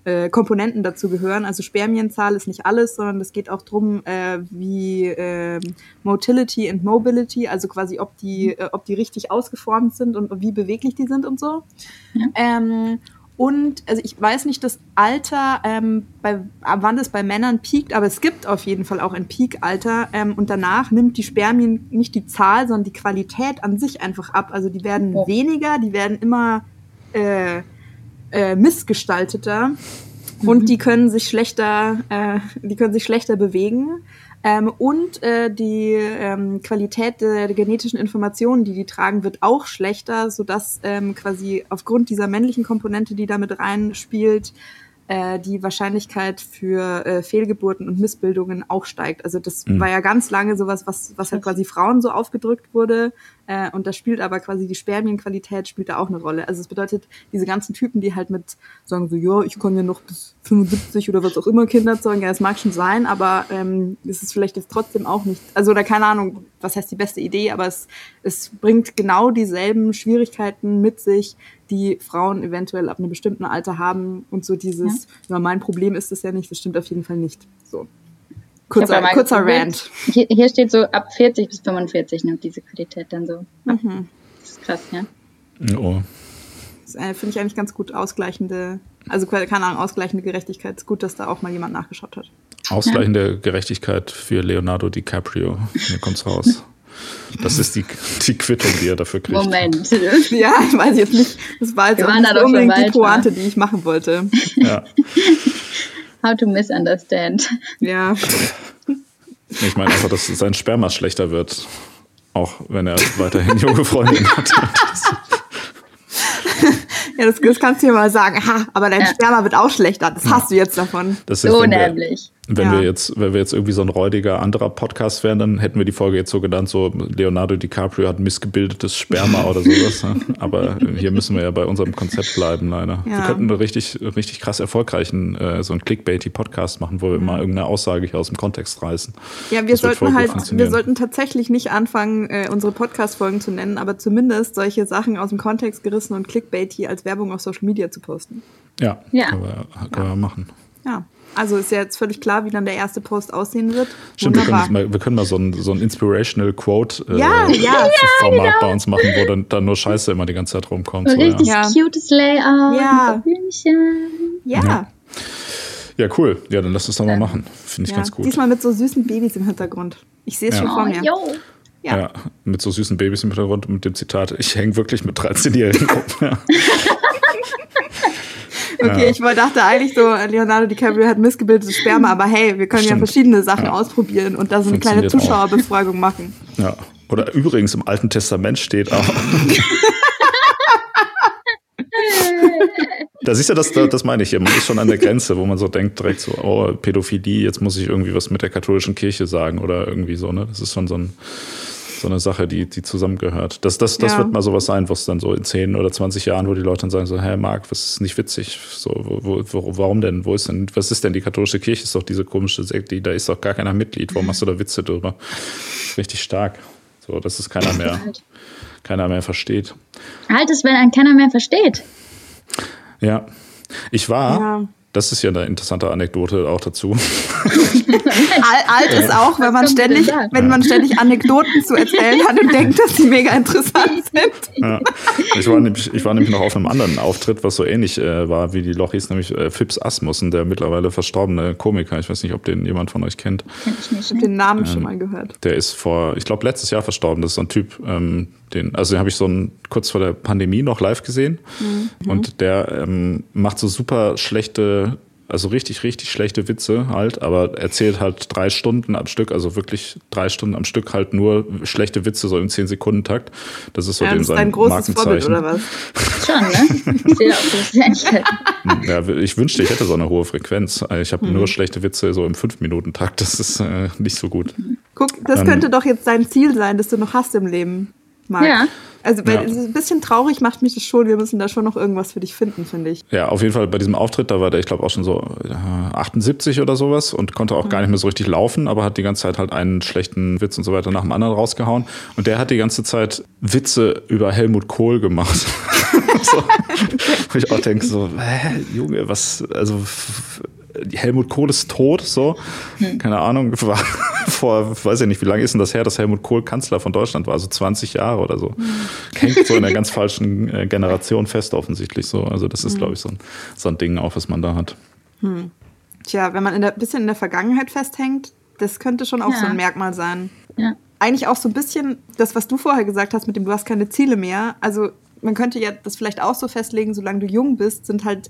äh, Komponenten dazu gehören. Also Spermienzahl ist nicht alles, sondern es geht auch darum, äh, wie äh, Motility and Mobility, also quasi ob die, äh, ob die richtig ausgeformt sind und wie beweglich die sind und so. Ja. Ähm, und also ich weiß nicht das Alter, ähm, bei, wann das bei Männern piekt, aber es gibt auf jeden Fall auch ein Peak-Alter. Ähm, und danach nimmt die Spermien nicht die Zahl, sondern die Qualität an sich einfach ab. Also die werden oh. weniger, die werden immer äh, äh, missgestalteter mhm. und die können sich schlechter, äh, die können sich schlechter bewegen. Ähm, und äh, die ähm, Qualität der, der, genetischen Informationen, die die tragen, wird auch schlechter, sodass ähm, quasi aufgrund dieser männlichen Komponente, die damit reinspielt, äh, die Wahrscheinlichkeit für äh, Fehlgeburten und Missbildungen auch steigt. Also das mhm. war ja ganz lange sowas, was, was halt quasi Frauen so aufgedrückt wurde. Äh, und da spielt aber quasi die Spermienqualität spielt da auch eine Rolle. Also es bedeutet, diese ganzen Typen, die halt mit sagen so, ja, ich kann ja noch bis 75 oder was auch immer Kinder zeugen, ja, das mag schon sein, aber ähm, es ist vielleicht jetzt trotzdem auch nicht, also oder keine Ahnung, was heißt die beste Idee, aber es, es bringt genau dieselben Schwierigkeiten mit sich, die Frauen eventuell ab einem bestimmten Alter haben und so dieses, ja, ja mein Problem ist es ja nicht, das stimmt auf jeden Fall nicht. So. Kurzer, kurzer Rant. Hier, hier, steht so, ab 40 bis 45 nimmt diese Qualität dann so. Mhm. Das ist krass, ja. Oh. Das äh, finde ich eigentlich ganz gut ausgleichende, also keine Ahnung, ausgleichende Gerechtigkeit. Es ist gut, dass da auch mal jemand nachgeschaut hat. Ausgleichende ja. Gerechtigkeit für Leonardo DiCaprio. Hier kommt's raus. Das ist die, die Quittung, die er dafür kriegt. Moment. Ja, ich weiß jetzt nicht. Das war jetzt unbedingt die Pointe, die ich machen wollte. Ja. How to misunderstand. Ja. Ich meine einfach, dass sein Sperma schlechter wird. Auch wenn er weiterhin junge Freundinnen hat. Ja, das, das kannst du dir mal sagen. Ha, aber dein ja. Sperma wird auch schlechter. Das ja. hast du jetzt davon. Das ist, so nämlich. Wenn ja. wir jetzt, wenn wir jetzt irgendwie so ein räudiger anderer Podcast wären, dann hätten wir die Folge jetzt so genannt, so Leonardo DiCaprio hat missgebildetes Sperma oder sowas. Ne? Aber hier müssen wir ja bei unserem Konzept bleiben, leider. Ja. Wir könnten einen richtig, richtig krass erfolgreichen, äh, so einen Clickbaity Podcast machen, wo wir mhm. mal irgendeine Aussage hier aus dem Kontext reißen. Ja, wir das sollten halt, wir sollten tatsächlich nicht anfangen, äh, unsere Podcast-Folgen zu nennen, aber zumindest solche Sachen aus dem Kontext gerissen und Clickbaity als Werbung auf Social Media zu posten. Ja, ja. können wir, können wir machen. Ja. Also ist ja jetzt völlig klar, wie dann der erste Post aussehen wird. Stimmt, wir können, mal, wir können, mal, so ein, so ein Inspirational Quote äh, ja, ja, Format genau. bei uns machen, wo dann, dann nur Scheiße immer die ganze Zeit rumkommt. So, richtig ja. cutes Layout. Ja. Ja. ja. Ja, cool. Ja, dann lass uns doch mal machen. Finde ich ja. ganz gut. Diesmal mit so süßen Babys im Hintergrund. Ich sehe es schon vor mir. Oh, ja. ja. mit so süßen Babys im Hintergrund und mit dem Zitat, ich hänge wirklich mit 13-Jährigen rum. okay, ja. ich dachte eigentlich so, Leonardo DiCaprio hat missgebildetes Sperma, aber hey, wir können Stimmt. ja verschiedene Sachen ja. ausprobieren und da so eine kleine Zuschauerbefragung auch. machen. Ja. Oder übrigens im Alten Testament steht auch. Da siehst du, das, das meine ich hier. Man ist schon an der Grenze, wo man so denkt, direkt so, oh, Pädophilie, jetzt muss ich irgendwie was mit der katholischen Kirche sagen oder irgendwie so, ne? Das ist schon so, ein, so eine Sache, die, die zusammengehört. Das, das, das ja. wird mal sowas sein, was dann so in 10 oder 20 Jahren, wo die Leute dann sagen so, hey Marc, was ist nicht witzig? So, wo, wo, warum denn? Wo ist denn, was ist denn die katholische Kirche? Ist doch diese komische Sekte, da ist doch gar keiner Mitglied. Warum machst du da Witze drüber? Richtig stark. So, dass es keiner mehr, keiner mehr versteht. Halt es, wenn ein keiner mehr versteht. Ja. Ich war, ja. Das ist ja eine interessante Anekdote auch dazu. Alt ist auch, wenn man ständig, wenn man ständig Anekdoten zu erzählen hat und denkt, dass sie mega interessant sind. Ja. Ich, war nämlich, ich war nämlich noch auf einem anderen Auftritt, was so ähnlich äh, war wie die Lochis, nämlich äh, Phipps Asmussen, der mittlerweile verstorbene Komiker. Ich weiß nicht, ob den jemand von euch kennt. Kenn ich nicht. Ich habe den Namen ähm, schon mal gehört. Der ist vor, ich glaube, letztes Jahr verstorben. Das ist so ein Typ, ähm, den, also den habe ich so ein, kurz vor der Pandemie noch live gesehen. Mhm. Und der ähm, macht so super schlechte also richtig, richtig schlechte Witze halt, aber erzählt halt drei Stunden am Stück, also wirklich drei Stunden am Stück halt nur schlechte Witze so im 10-Sekunden-Takt. Das ist so ja, dem sein ein großes Markenzeichen. Vorbild, oder was? Schon, ne? Auch ja, ich wünschte, ich hätte so eine hohe Frequenz. Ich habe mhm. nur schlechte Witze so im 5-Minuten-Takt. Das ist äh, nicht so gut. Guck, das ähm, könnte doch jetzt dein Ziel sein, das du noch hast im Leben. Marc. Ja. Also weil ja. ein bisschen traurig macht mich das schon. Wir müssen da schon noch irgendwas für dich finden, finde ich. Ja, auf jeden Fall bei diesem Auftritt, da war der, ich glaube, auch schon so 78 äh, oder sowas und konnte auch mhm. gar nicht mehr so richtig laufen, aber hat die ganze Zeit halt einen schlechten Witz und so weiter nach dem anderen rausgehauen. Und der hat die ganze Zeit Witze über Helmut Kohl gemacht. so, wo ich auch denke, so, hä, Junge, was, also Helmut Kohl ist tot, so. Hm. Keine Ahnung, war vor, weiß ich nicht, wie lange ist denn das her, dass Helmut Kohl Kanzler von Deutschland war, also 20 Jahre oder so. Hm. Hängt so in der ganz falschen äh, Generation fest, offensichtlich so. Also, das ist, hm. glaube ich, so ein, so ein Ding auch, was man da hat. Hm. Tja, wenn man ein bisschen in der Vergangenheit festhängt, das könnte schon auch ja. so ein Merkmal sein. Ja. Eigentlich auch so ein bisschen das, was du vorher gesagt hast, mit dem du hast keine Ziele mehr. Also man könnte ja das vielleicht auch so festlegen, solange du jung bist, sind halt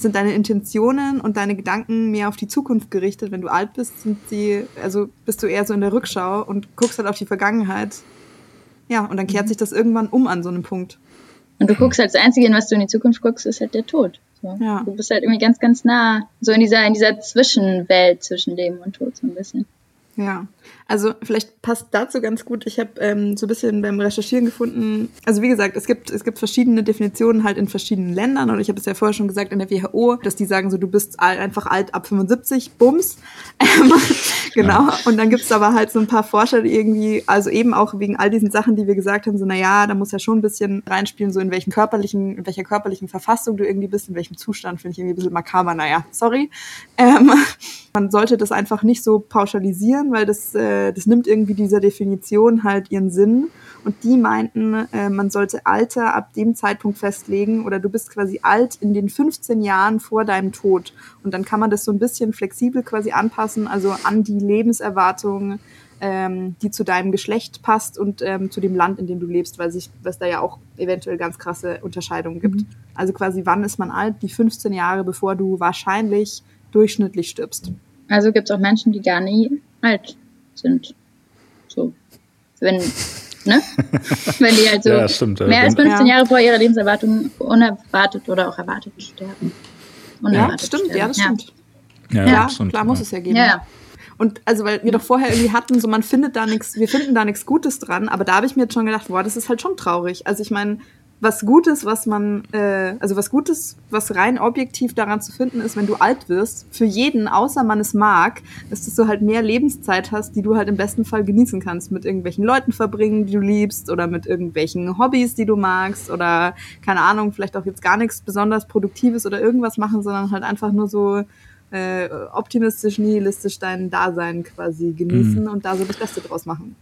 sind deine Intentionen und deine Gedanken mehr auf die Zukunft gerichtet. Wenn du alt bist, sind sie, also bist du eher so in der Rückschau und guckst halt auf die Vergangenheit. Ja, und dann kehrt mhm. sich das irgendwann um an so einem Punkt. Und du guckst halt das Einzige, in was du in die Zukunft guckst, ist halt der Tod. So. Ja. Du bist halt irgendwie ganz, ganz nah, so in dieser, in dieser Zwischenwelt zwischen Leben und Tod so ein bisschen. Ja, also vielleicht passt dazu ganz gut. Ich habe ähm, so ein bisschen beim Recherchieren gefunden. Also wie gesagt, es gibt es gibt verschiedene Definitionen halt in verschiedenen Ländern. Und ich habe es ja vorher schon gesagt in der WHO, dass die sagen so, du bist einfach alt ab 75, Bums. Ähm, genau. Ja. Und dann gibt es aber halt so ein paar Forscher, die irgendwie, also eben auch wegen all diesen Sachen, die wir gesagt haben, so na ja, da muss ja schon ein bisschen reinspielen, so in welchen körperlichen, in welcher körperlichen Verfassung du irgendwie bist, in welchem Zustand, finde ich irgendwie ein bisschen makaber. Naja, sorry. Ähm, man sollte das einfach nicht so pauschalisieren, weil das äh, das nimmt irgendwie dieser Definition halt ihren Sinn. Und die meinten, äh, man sollte Alter ab dem Zeitpunkt festlegen oder du bist quasi alt in den 15 Jahren vor deinem Tod. Und dann kann man das so ein bisschen flexibel quasi anpassen, also an die Lebenserwartung, ähm, die zu deinem Geschlecht passt und ähm, zu dem Land, in dem du lebst, weil sich, was da ja auch eventuell ganz krasse Unterscheidungen gibt. Mhm. Also quasi, wann ist man alt? Die 15 Jahre, bevor du wahrscheinlich durchschnittlich stirbst. Also gibt es auch Menschen, die gar nie alt sind. So. Wenn, ne? Wenn die halt so ja, stimmt, mehr als 15 ja. Jahre vor ihrer Lebenserwartung unerwartet oder auch erwartet sterben. Unerwartet ja, stimmt, sterben. ja, das stimmt. Ja, ja stimmt, klar muss es ja geben. Ja. Und also, weil wir doch vorher irgendwie hatten, so man findet da nichts, wir finden da nichts Gutes dran, aber da habe ich mir jetzt schon gedacht, boah, das ist halt schon traurig. Also ich meine, was Gutes, was man, äh, also was Gutes, was rein objektiv daran zu finden ist, wenn du alt wirst, für jeden, außer man es mag, ist, dass du halt mehr Lebenszeit hast, die du halt im besten Fall genießen kannst, mit irgendwelchen Leuten verbringen, die du liebst, oder mit irgendwelchen Hobbys, die du magst, oder keine Ahnung, vielleicht auch jetzt gar nichts besonders Produktives oder irgendwas machen, sondern halt einfach nur so äh, optimistisch, nihilistisch dein Dasein quasi genießen mhm. und da so das Beste draus machen.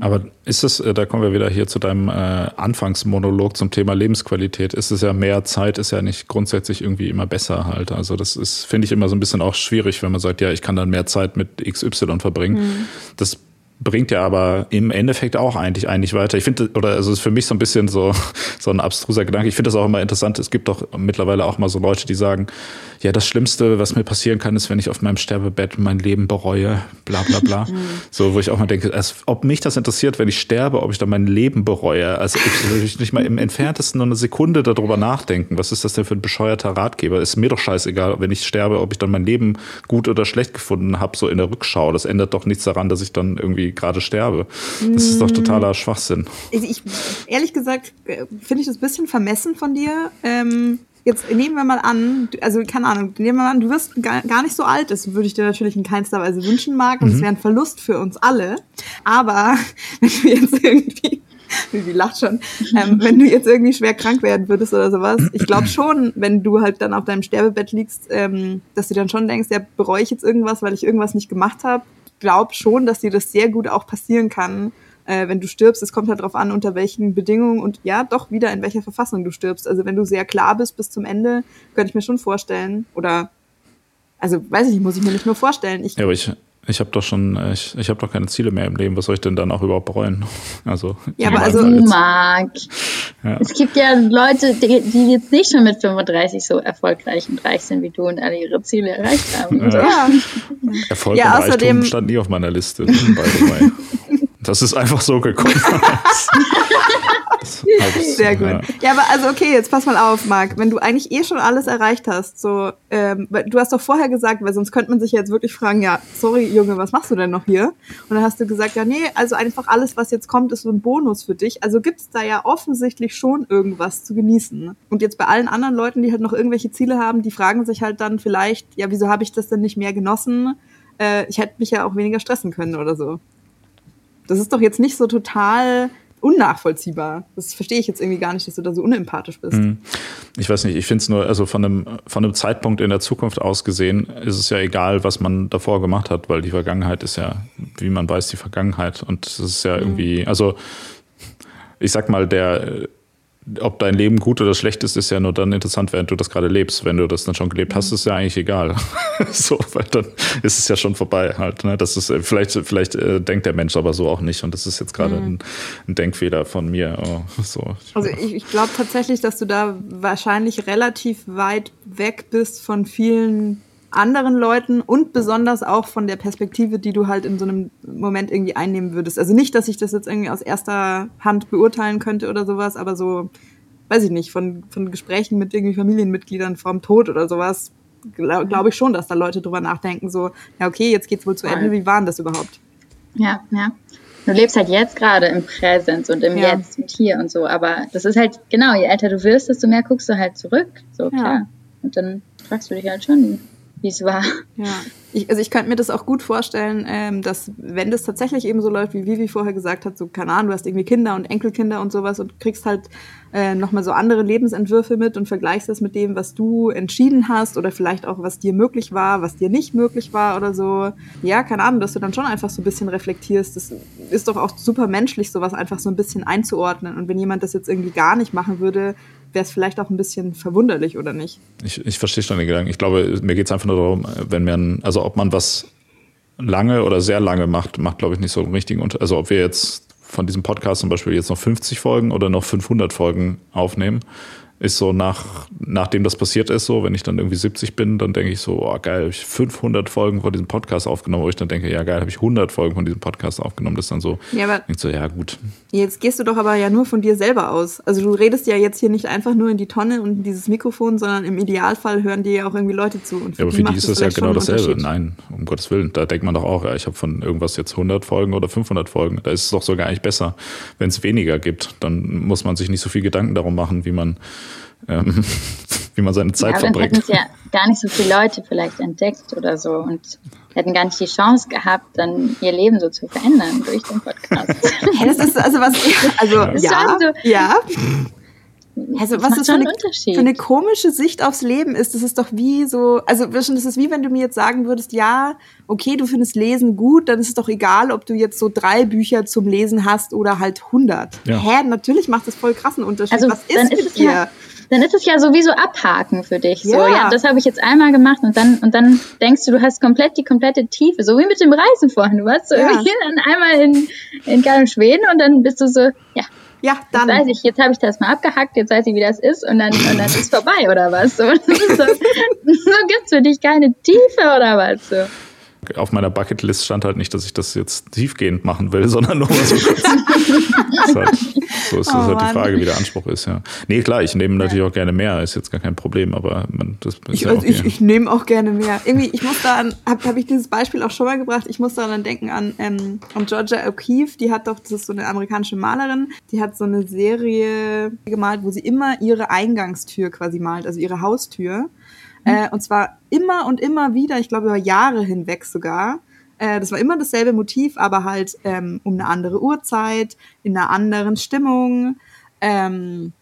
Aber ist es, äh, da kommen wir wieder hier zu deinem äh, Anfangsmonolog zum Thema Lebensqualität, ist es ja mehr Zeit, ist ja nicht grundsätzlich irgendwie immer besser halt. Also das ist, finde ich immer so ein bisschen auch schwierig, wenn man sagt, ja, ich kann dann mehr Zeit mit XY verbringen. Mhm. Das bringt ja aber im Endeffekt auch eigentlich eigentlich weiter. Ich finde, oder also ist für mich so ein bisschen so, so ein abstruser Gedanke. Ich finde das auch immer interessant. Es gibt doch mittlerweile auch mal so Leute, die sagen, ja, das Schlimmste, was mir passieren kann, ist, wenn ich auf meinem Sterbebett mein Leben bereue, bla bla bla. Mhm. so, wo ich auch mal denke, als, ob mich das interessiert, wenn ich sterbe, ob ich dann mein Leben bereue. Also ich will nicht mal im entferntesten nur eine Sekunde darüber nachdenken. Was ist das denn für ein bescheuerter Ratgeber? Ist mir doch scheißegal, wenn ich sterbe, ob ich dann mein Leben gut oder schlecht gefunden habe, so in der Rückschau. Das ändert doch nichts daran, dass ich dann irgendwie gerade sterbe. Das ist doch totaler Schwachsinn. Ich, ehrlich gesagt, äh, finde ich das ein bisschen vermessen von dir. Ähm jetzt nehmen wir mal an, also keine Ahnung, nehmen wir mal an, du wirst gar, gar nicht so alt, das würde ich dir natürlich in keinster Weise wünschen, Marc, und es mhm. wäre ein Verlust für uns alle. Aber wenn du jetzt irgendwie Vivi lacht schon. Ähm, wenn du jetzt irgendwie schwer krank werden würdest oder sowas, ich glaube schon, wenn du halt dann auf deinem Sterbebett liegst, ähm, dass du dann schon denkst, ja, bereue ich jetzt irgendwas, weil ich irgendwas nicht gemacht habe. Glaube schon, dass dir das sehr gut auch passieren kann, äh, wenn du stirbst, es kommt halt darauf an, unter welchen Bedingungen und ja, doch wieder in welcher Verfassung du stirbst. Also wenn du sehr klar bist bis zum Ende, könnte ich mir schon vorstellen, oder also weiß ich muss ich mir nicht nur vorstellen. Ich, ja, aber ich, ich habe doch schon, ich, ich habe doch keine Ziele mehr im Leben. Was soll ich denn dann auch überhaupt bereuen? Also ja, aber also Marc, ja. es gibt ja Leute, die, die, jetzt nicht schon mit 35 so erfolgreich und reich sind wie du und alle ihre Ziele erreicht haben. Ja. ja. Erfolg ja, und außerdem, Reichtum stand nie auf meiner Liste. By the way. Das ist einfach so gekommen. Sehr gut. Ja. ja. aber also okay, jetzt pass mal auf, Marc. Wenn du eigentlich eh schon alles erreicht hast, so, ähm, du hast doch vorher gesagt, weil sonst könnte man sich jetzt wirklich fragen, ja, sorry, Junge, was machst du denn noch hier? Und dann hast du gesagt, ja, nee, also einfach alles, was jetzt kommt, ist so ein Bonus für dich. Also gibt's da ja offensichtlich schon irgendwas zu genießen. Und jetzt bei allen anderen Leuten, die halt noch irgendwelche Ziele haben, die fragen sich halt dann vielleicht, ja, wieso habe ich das denn nicht mehr genossen? Äh, ich hätte mich ja auch weniger stressen können oder so. Das ist doch jetzt nicht so total unnachvollziehbar. Das verstehe ich jetzt irgendwie gar nicht, dass du da so unempathisch bist. Hm. Ich weiß nicht, ich finde es nur, also von einem, von einem Zeitpunkt in der Zukunft aus gesehen, ist es ja egal, was man davor gemacht hat, weil die Vergangenheit ist ja, wie man weiß, die Vergangenheit. Und es ist ja hm. irgendwie, also ich sag mal, der ob dein Leben gut oder schlecht ist, ist ja nur dann interessant, während du das gerade lebst. Wenn du das dann schon gelebt hast, ist ja eigentlich egal. so, weil dann ist es ja schon vorbei halt. Ne? Das ist äh, vielleicht, vielleicht äh, denkt der Mensch aber so auch nicht. Und das ist jetzt gerade mhm. ein, ein, Denkfehler von mir. Oh, so. Also ich, ich glaube tatsächlich, dass du da wahrscheinlich relativ weit weg bist von vielen anderen Leuten und besonders auch von der Perspektive, die du halt in so einem Moment irgendwie einnehmen würdest. Also nicht, dass ich das jetzt irgendwie aus erster Hand beurteilen könnte oder sowas, aber so, weiß ich nicht, von, von Gesprächen mit irgendwie Familienmitgliedern vorm Tod oder sowas, glaube glaub ich schon, dass da Leute drüber nachdenken, so, ja, okay, jetzt geht's wohl zu Ende, wie war denn das überhaupt? Ja, ja. Du lebst halt jetzt gerade im Präsens und im ja. Jetzt und hier und so, aber das ist halt, genau, je älter du wirst, desto mehr guckst du halt zurück, so, klar. Ja. Und dann fragst du dich halt schon, wie es war. Ja, ich, also ich könnte mir das auch gut vorstellen, ähm, dass wenn das tatsächlich eben so läuft, wie Vivi vorher gesagt hat, so keine Ahnung, du hast irgendwie Kinder und Enkelkinder und sowas und kriegst halt äh, nochmal so andere Lebensentwürfe mit und vergleichst das mit dem, was du entschieden hast oder vielleicht auch, was dir möglich war, was dir nicht möglich war oder so. Ja, keine Ahnung, dass du dann schon einfach so ein bisschen reflektierst. Das ist doch auch super menschlich, sowas einfach so ein bisschen einzuordnen. Und wenn jemand das jetzt irgendwie gar nicht machen würde, wäre es vielleicht auch ein bisschen verwunderlich, oder nicht? Ich, ich verstehe schon den Gedanken. Ich glaube, mir geht es einfach nur darum, wenn man, also ob man was lange oder sehr lange macht, macht, glaube ich, nicht so einen richtigen Unterschied. Also ob wir jetzt von diesem Podcast zum Beispiel jetzt noch 50 Folgen oder noch 500 Folgen aufnehmen, ist so nach, nachdem das passiert ist, so, wenn ich dann irgendwie 70 bin, dann denke ich so, oh geil, habe ich 500 Folgen von diesem Podcast aufgenommen, wo ich dann denke, ja geil, habe ich 100 Folgen von diesem Podcast aufgenommen, das ist dann so, ja, aber so, ja gut. Jetzt gehst du doch aber ja nur von dir selber aus. Also du redest ja jetzt hier nicht einfach nur in die Tonne und in dieses Mikrofon, sondern im Idealfall hören dir ja auch irgendwie Leute zu. Und ja, aber für die, die ist das ja genau dasselbe. Nein, um Gottes Willen, da denkt man doch auch, ja, ich habe von irgendwas jetzt 100 Folgen oder 500 Folgen, da ist es doch sogar eigentlich besser, wenn es weniger gibt, dann muss man sich nicht so viel Gedanken darum machen, wie man ähm, wie man seine Zeit ja, verbringt. Dann hätten es ja gar nicht so viele Leute vielleicht entdeckt oder so und hätten gar nicht die Chance gehabt, dann ihr Leben so zu verändern durch den Podcast. hey, das ist also was, also ja, ja, so, ja. Also was das für eine, für eine, komische Sicht aufs Leben ist, das ist doch wie so, also das ist wie wenn du mir jetzt sagen würdest, ja, okay, du findest Lesen gut, dann ist es doch egal, ob du jetzt so drei Bücher zum Lesen hast oder halt 100. Ja. Hä, natürlich macht das voll krassen Unterschied. Also, was ist mit ist dir? Ja dann ist es ja sowieso abhaken für dich. So, ja, das habe ich jetzt einmal gemacht und dann, und dann denkst du, du hast komplett die komplette Tiefe, so wie mit dem Reisen vorhin. Du warst so ja. irgendwie dann einmal in, in Garn Schweden und dann bist du so, ja, ja, dann. Jetzt weiß ich, jetzt habe ich das mal abgehackt, jetzt weiß ich, wie das ist und dann, und dann ist vorbei oder was. So, so, so gibt's für dich keine Tiefe oder was. So auf meiner Bucketlist stand halt nicht, dass ich das jetzt tiefgehend machen will, sondern nur mal so kurz. ist halt, so ist, oh, halt die Frage, wie der Anspruch ist, ja. Nee, klar, ich nehme natürlich auch gerne mehr, ist jetzt gar kein Problem, aber man, das ist ich, ja also ich, ich nehme auch gerne mehr. Irgendwie, ich muss da an, habe hab ich dieses Beispiel auch schon mal gebracht, ich muss daran denken an, ähm, an Georgia O'Keeffe, die hat doch, das ist so eine amerikanische Malerin, die hat so eine Serie gemalt, wo sie immer ihre Eingangstür quasi malt, also ihre Haustür. Äh, und zwar immer und immer wieder, ich glaube über Jahre hinweg sogar. Äh, das war immer dasselbe Motiv, aber halt ähm, um eine andere Uhrzeit, in einer anderen Stimmung. Ähm,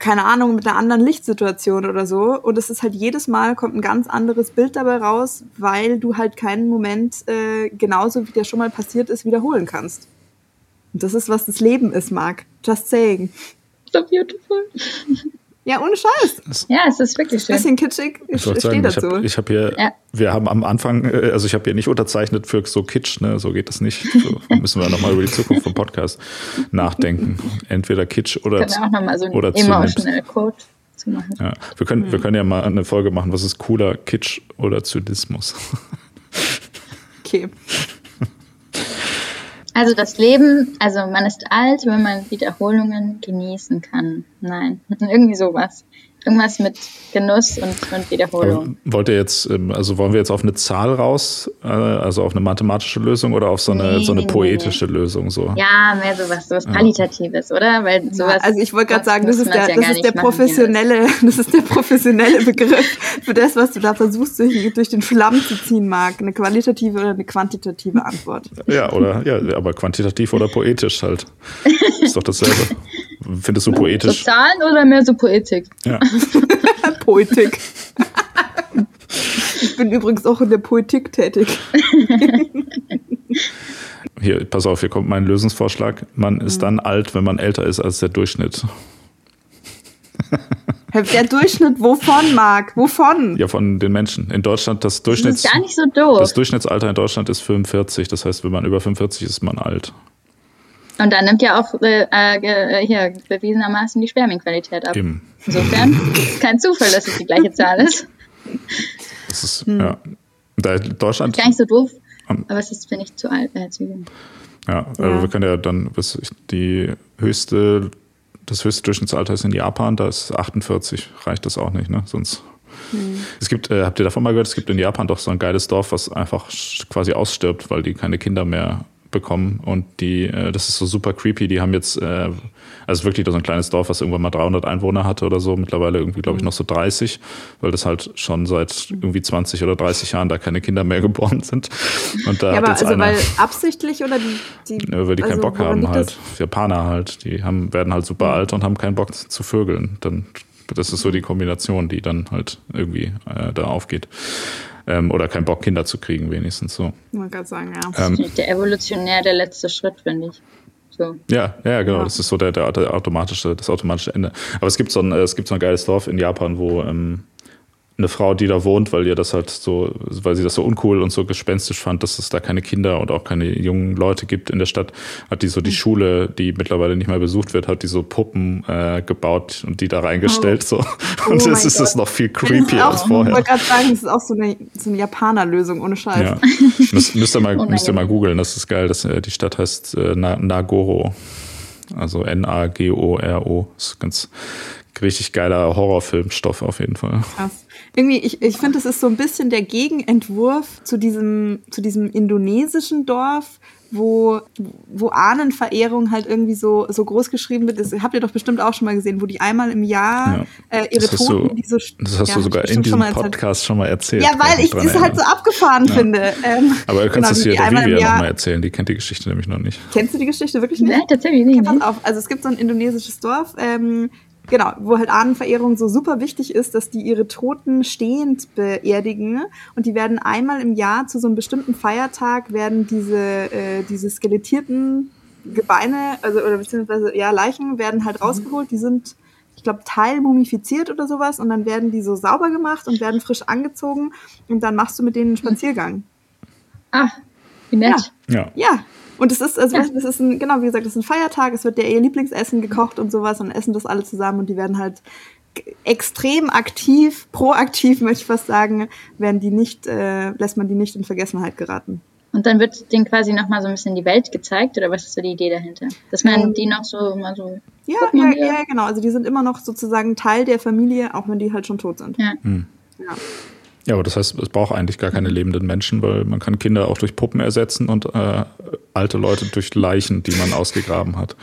keine Ahnung, mit einer anderen Lichtsituation oder so. Und es ist halt jedes Mal kommt ein ganz anderes Bild dabei raus, weil du halt keinen Moment äh, genauso wie der schon mal passiert ist, wiederholen kannst. Und das ist, was das Leben ist, Marc. Just saying. So beautiful. Ja, ohne Scheiß. Ja, es ist wirklich schön. Bisschen kitschig. Ich, ich stehe dazu. Ich habe hab hier, ja. wir haben am Anfang, äh, also ich habe hier nicht unterzeichnet für so Kitsch, ne? so geht das nicht. So müssen wir nochmal über die Zukunft vom Podcast nachdenken. Entweder Kitsch oder Können wir auch nochmal so einen emotional Code zu machen. Ja, wir können, mhm. wir können ja mal eine Folge machen, was ist cooler, Kitsch oder Zynismus? Okay. Also das Leben, also man ist alt, wenn man Wiederholungen genießen kann. Nein, irgendwie sowas. Irgendwas mit Genuss und, und Wiederholung. Aber wollt ihr jetzt, ähm, also wollen wir jetzt auf eine Zahl raus, äh, also auf eine mathematische Lösung oder auf so eine, nee, so eine poetische nee. Lösung? So? Ja, mehr sowas, sowas Qualitatives, ja. oder? Weil sowas. Ja, also ich wollte gerade sagen, das ist der, ja das ist der professionelle, das ist der professionelle Begriff für das, was du da versuchst, durch, durch den Schlamm zu ziehen, Marc. Eine qualitative oder eine quantitative Antwort. Ja, oder, ja, aber quantitativ oder poetisch halt. Ist doch dasselbe. Findest du poetisch? So Zahlen oder mehr so Poetik? Ja. Poetik. ich bin übrigens auch in der Poetik tätig. Hier, pass auf, hier kommt mein Lösungsvorschlag. Man ist dann alt, wenn man älter ist als der Durchschnitt. Der Durchschnitt wovon, Marc? Wovon? Ja, von den Menschen. In Deutschland, das Durchschnitts... Das ist gar nicht so doof. Das Durchschnittsalter in Deutschland ist 45. Das heißt, wenn man über 45 ist, ist man alt. Und dann nimmt ja auch äh, äh, hier bewiesenermaßen die Spermienqualität ab. Eben. Insofern kein Zufall, dass es die gleiche Zahl ist. Das ist, hm. ja. Da Deutschland. Ist gar nicht so doof, aber es ist, finde ich, zu alt, äh, zu jung. Ja, ja. Wir können ja dann, was die höchste, das höchste Durchschnittsalter ist in Japan, da ist 48, reicht das auch nicht, ne? Sonst. Hm. Es gibt, äh, habt ihr davon mal gehört, es gibt in Japan doch so ein geiles Dorf, was einfach quasi ausstirbt, weil die keine Kinder mehr bekommen und die, äh, das ist so super creepy. Die haben jetzt, äh, also wirklich so ein kleines Dorf, was irgendwann mal 300 Einwohner hatte oder so, mittlerweile irgendwie, glaube ich, noch so 30, weil das halt schon seit irgendwie 20 oder 30 Jahren da keine Kinder mehr geboren sind. Und da ja, aber also einer, weil absichtlich oder die, die ja, weil die also keinen Bock haben halt. Japaner halt, die haben, werden halt super mhm. alt und haben keinen Bock zu vögeln. Dann, das ist so die Kombination, die dann halt irgendwie äh, da aufgeht ähm, oder keinen Bock, Kinder zu kriegen, wenigstens so. Man kann sagen, ja. Ähm, der evolutionär der letzte Schritt, finde ich. So. Ja, ja, genau. Ja. Das ist so der, der, der, automatische, das automatische Ende. Aber es gibt so ein, es gibt so ein geiles Dorf in Japan, wo ähm, eine Frau, die da wohnt, weil ihr das halt so, weil sie das so uncool und so gespenstisch fand, dass es da keine Kinder und auch keine jungen Leute gibt in der Stadt, hat die so die mhm. Schule, die mittlerweile nicht mehr besucht wird, hat die so Puppen äh, gebaut und die da reingestellt oh. so. Und oh jetzt ist es noch viel creepier als vorher. Ich wollte gerade sagen, das ist auch so eine, so eine Japaner-Lösung ohne Scheiß. Ja. Müsst, müsst ihr mal, müsst ihr mal googeln, das ist geil. Das, äh, die Stadt heißt äh, Nagoro. Also N-A-G-O-R-O. Das ist ganz richtig geiler Horrorfilmstoff auf jeden Fall. Krass irgendwie, ich, ich finde, es ist so ein bisschen der Gegenentwurf zu diesem, zu diesem indonesischen Dorf, wo, wo Ahnenverehrung halt irgendwie so, so groß geschrieben wird. Das habt ihr doch bestimmt auch schon mal gesehen, wo die einmal im Jahr ja, äh, ihre Toten, du, die so. Das hast ja, du sogar in diesem schon Podcast schon mal erzählt. Ja, weil ich es halt so abgefahren ja. finde. Ähm, Aber du kannst genau, es hier der Vivian nochmal erzählen, die kennt die Geschichte nämlich noch nicht. Kennst du die Geschichte wirklich nicht? Nein, tatsächlich nicht. Pass auf, also es gibt so ein indonesisches Dorf, ähm, Genau, wo halt Ahnenverehrung so super wichtig ist, dass die ihre Toten stehend beerdigen und die werden einmal im Jahr zu so einem bestimmten Feiertag werden diese, äh, diese skelettierten Gebeine, also oder beziehungsweise ja, Leichen werden halt rausgeholt, die sind ich glaube, teilmumifiziert oder sowas und dann werden die so sauber gemacht und werden frisch angezogen und dann machst du mit denen einen Spaziergang. Ah, wie nett. Ja. Ja. ja. Und es ist, also ja. das ist ein, genau, wie gesagt, das ist ein Feiertag, es wird der ihr Lieblingsessen gekocht und sowas und essen das alle zusammen und die werden halt extrem aktiv, proaktiv, möchte ich fast sagen, werden die nicht, äh, lässt man die nicht in Vergessenheit geraten. Und dann wird denen quasi nochmal so ein bisschen die Welt gezeigt oder was ist so die Idee dahinter? Dass man ähm, die noch so mal so. Ja, ja, ja, genau. Also die sind immer noch sozusagen Teil der Familie, auch wenn die halt schon tot sind. Ja. Hm. ja. Ja, aber das heißt, es braucht eigentlich gar keine lebenden Menschen, weil man kann Kinder auch durch Puppen ersetzen und äh, alte Leute durch Leichen, die man ausgegraben hat.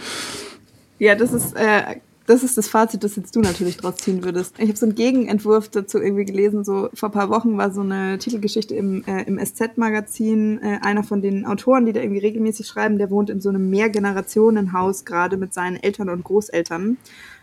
Ja, das ist äh, das ist das Fazit, das jetzt du natürlich draus ziehen würdest. Ich habe so einen Gegenentwurf dazu irgendwie gelesen. So vor paar Wochen war so eine Titelgeschichte im, äh, im SZ-Magazin. Äh, einer von den Autoren, die da irgendwie regelmäßig schreiben, der wohnt in so einem Mehrgenerationenhaus gerade mit seinen Eltern und Großeltern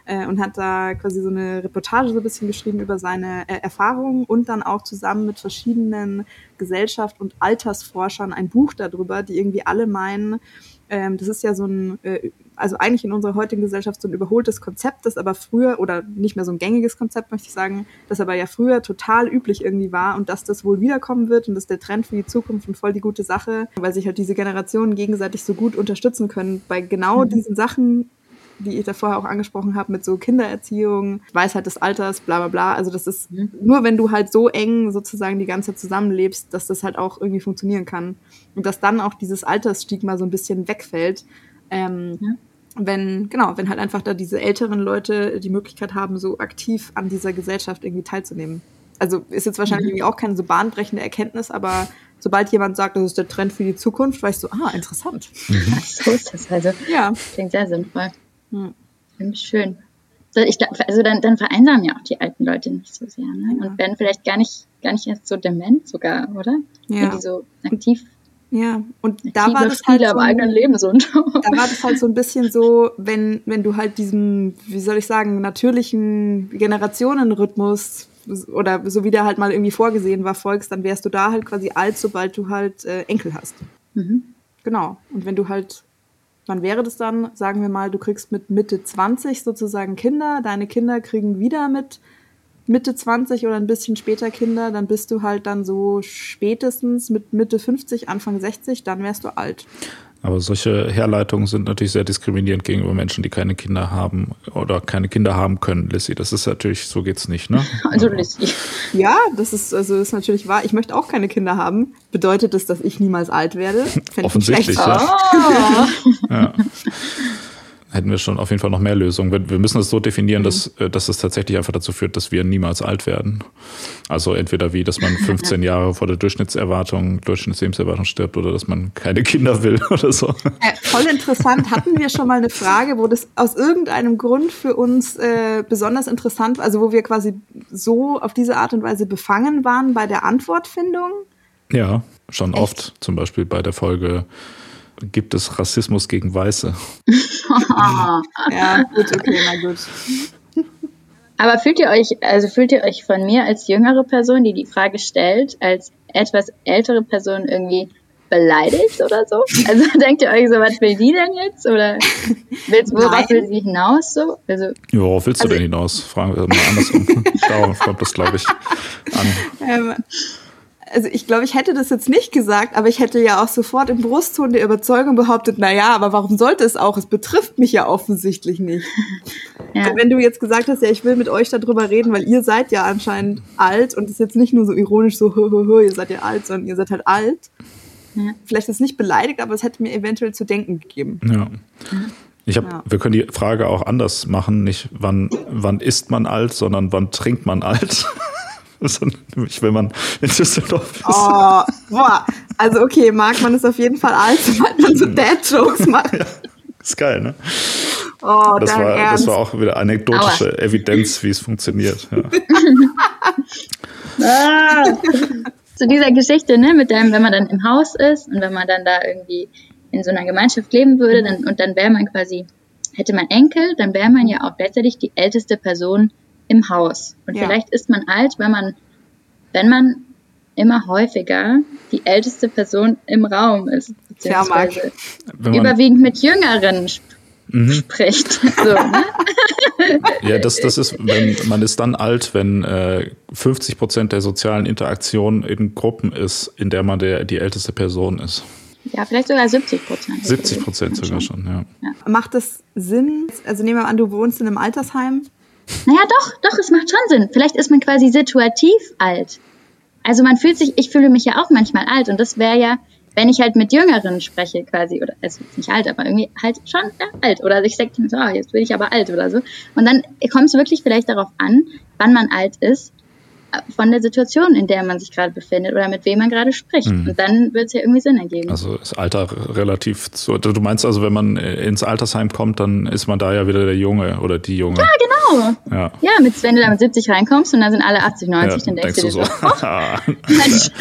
äh, und hat da quasi so eine Reportage so ein bisschen geschrieben über seine äh, Erfahrungen und dann auch zusammen mit verschiedenen Gesellschaft- und Altersforschern ein Buch darüber, die irgendwie alle meinen, ähm, das ist ja so ein, äh, also eigentlich in unserer heutigen Gesellschaft so ein überholtes Konzept, das aber früher, oder nicht mehr so ein gängiges Konzept, möchte ich sagen, das aber ja früher total üblich irgendwie war und dass das wohl wiederkommen wird und das ist der Trend für die Zukunft und voll die gute Sache, weil sich halt diese Generationen gegenseitig so gut unterstützen können bei genau mhm. diesen Sachen, die ich da vorher auch angesprochen habe, mit so Kindererziehung, Weisheit des Alters, bla bla bla. Also das ist mhm. nur, wenn du halt so eng sozusagen die ganze Zeit zusammenlebst, dass das halt auch irgendwie funktionieren kann. Und dass dann auch dieses Altersstigma so ein bisschen wegfällt. Ähm, ja. Wenn, genau, wenn halt einfach da diese älteren Leute die Möglichkeit haben, so aktiv an dieser Gesellschaft irgendwie teilzunehmen. Also ist jetzt wahrscheinlich mhm. irgendwie auch keine so bahnbrechende Erkenntnis, aber sobald jemand sagt, das ist der Trend für die Zukunft, weißt du, ah, interessant. So ist das also. Ja. Klingt sehr sinnvoll. Hm. Schön. Ich also dann, dann vereinsamen ja auch die alten Leute nicht so sehr, ne? Und werden vielleicht gar nicht, gar nicht erst so dement sogar, oder? Ja. Wenn die so aktiv ja, und da war das halt so, eigenen Leben so. da war das halt so ein bisschen so, wenn, wenn du halt diesem, wie soll ich sagen, natürlichen Generationenrhythmus oder so wie der halt mal irgendwie vorgesehen war, folgst, dann wärst du da halt quasi alt, sobald du halt äh, Enkel hast. Mhm. Genau. Und wenn du halt Wann wäre das dann? Sagen wir mal, du kriegst mit Mitte 20 sozusagen Kinder, deine Kinder kriegen wieder mit Mitte 20 oder ein bisschen später Kinder, dann bist du halt dann so spätestens mit Mitte 50, Anfang 60, dann wärst du alt. Aber solche Herleitungen sind natürlich sehr diskriminierend gegenüber Menschen, die keine Kinder haben oder keine Kinder haben können, Lissy. Das ist natürlich, so geht's nicht, ne? Also Lissy. Ja, das ist, also ist natürlich wahr. Ich möchte auch keine Kinder haben. Bedeutet das, dass ich niemals alt werde? Offensichtlich, ja. Oh. ja hätten wir schon auf jeden Fall noch mehr Lösungen. Wir müssen es so definieren, mhm. dass, äh, dass es tatsächlich einfach dazu führt, dass wir niemals alt werden. Also entweder wie, dass man 15 Jahre vor der Durchschnittserwartung, Durchschnittslebensserwartung stirbt oder dass man keine Kinder will oder so. Äh, voll interessant. Hatten wir schon mal eine Frage, wo das aus irgendeinem Grund für uns äh, besonders interessant, also wo wir quasi so auf diese Art und Weise befangen waren bei der Antwortfindung? Ja, schon Echt? oft. Zum Beispiel bei der Folge gibt es Rassismus gegen Weiße. ja, gut, okay, na gut. Aber fühlt ihr euch, also fühlt ihr euch von mir als jüngere Person, die die Frage stellt, als etwas ältere Person irgendwie beleidigt oder so? Also denkt ihr euch so, was will die denn jetzt? Oder willst, worauf Nein. will sie hinaus so? Also, ja, worauf willst du also, denn hinaus? Fragen wir mal andersrum. Darauf kommt das, glaube ich, an. Ähm, also ich glaube, ich hätte das jetzt nicht gesagt, aber ich hätte ja auch sofort im Brustton der Überzeugung behauptet, na ja, aber warum sollte es auch? Es betrifft mich ja offensichtlich nicht. Ja. wenn du jetzt gesagt hast, ja, ich will mit euch darüber reden, weil ihr seid ja anscheinend alt und es ist jetzt nicht nur so ironisch so, hö, hö, hö, ihr seid ja alt, sondern ihr seid halt alt. Ja. Vielleicht ist es nicht beleidigt, aber es hätte mir eventuell zu denken gegeben. Ja. Ich hab, ja. wir können die Frage auch anders machen, nicht wann, wann ist man alt, sondern wann trinkt man alt. Nämlich, wenn man in Düsseldorf ist. Oh, boah. Also okay, mag man es auf jeden Fall als, sobald man so Dad-Jokes macht. Ja, ist geil, ne? Oh, das, war, das war auch wieder anekdotische Aua. Evidenz, wie es funktioniert. Ja. ah, zu dieser Geschichte, ne, mit dem, wenn man dann im Haus ist und wenn man dann da irgendwie in so einer Gemeinschaft leben würde, dann, und dann wäre man quasi, hätte man Enkel, dann wäre man ja auch gleichzeitig die älteste Person im Haus. Und ja. vielleicht ist man alt, wenn man, wenn man immer häufiger die älteste Person im Raum ist, beziehungsweise überwiegend mit Jüngeren mhm. spricht. So, ne? Ja, das, das ist, wenn man ist dann alt, wenn äh, 50 Prozent der sozialen Interaktion in Gruppen ist, in der man der, die älteste Person ist. Ja, vielleicht sogar 70 Prozent. 70 Prozent sogar schon, ja. ja. Macht es Sinn? Also nehmen wir an, du wohnst in einem Altersheim. Naja, doch, doch, es macht schon Sinn. Vielleicht ist man quasi situativ alt. Also man fühlt sich, ich fühle mich ja auch manchmal alt und das wäre ja, wenn ich halt mit Jüngeren spreche quasi, oder also nicht alt, aber irgendwie halt schon ja, alt. Oder ich sage, so, oh, jetzt bin ich aber alt oder so. Und dann kommt es wirklich vielleicht darauf an, wann man alt ist von der Situation, in der man sich gerade befindet oder mit wem man gerade spricht. Mhm. Und dann wird es ja irgendwie Sinn ergeben. Also ist Alter relativ zu. Du meinst also, wenn man ins Altersheim kommt, dann ist man da ja wieder der Junge oder die Junge. Ja, genau. Ja, ja mit, wenn du da mit 70 reinkommst und dann sind alle 80, 90, ja, dann denkst, denkst du dir so, oh,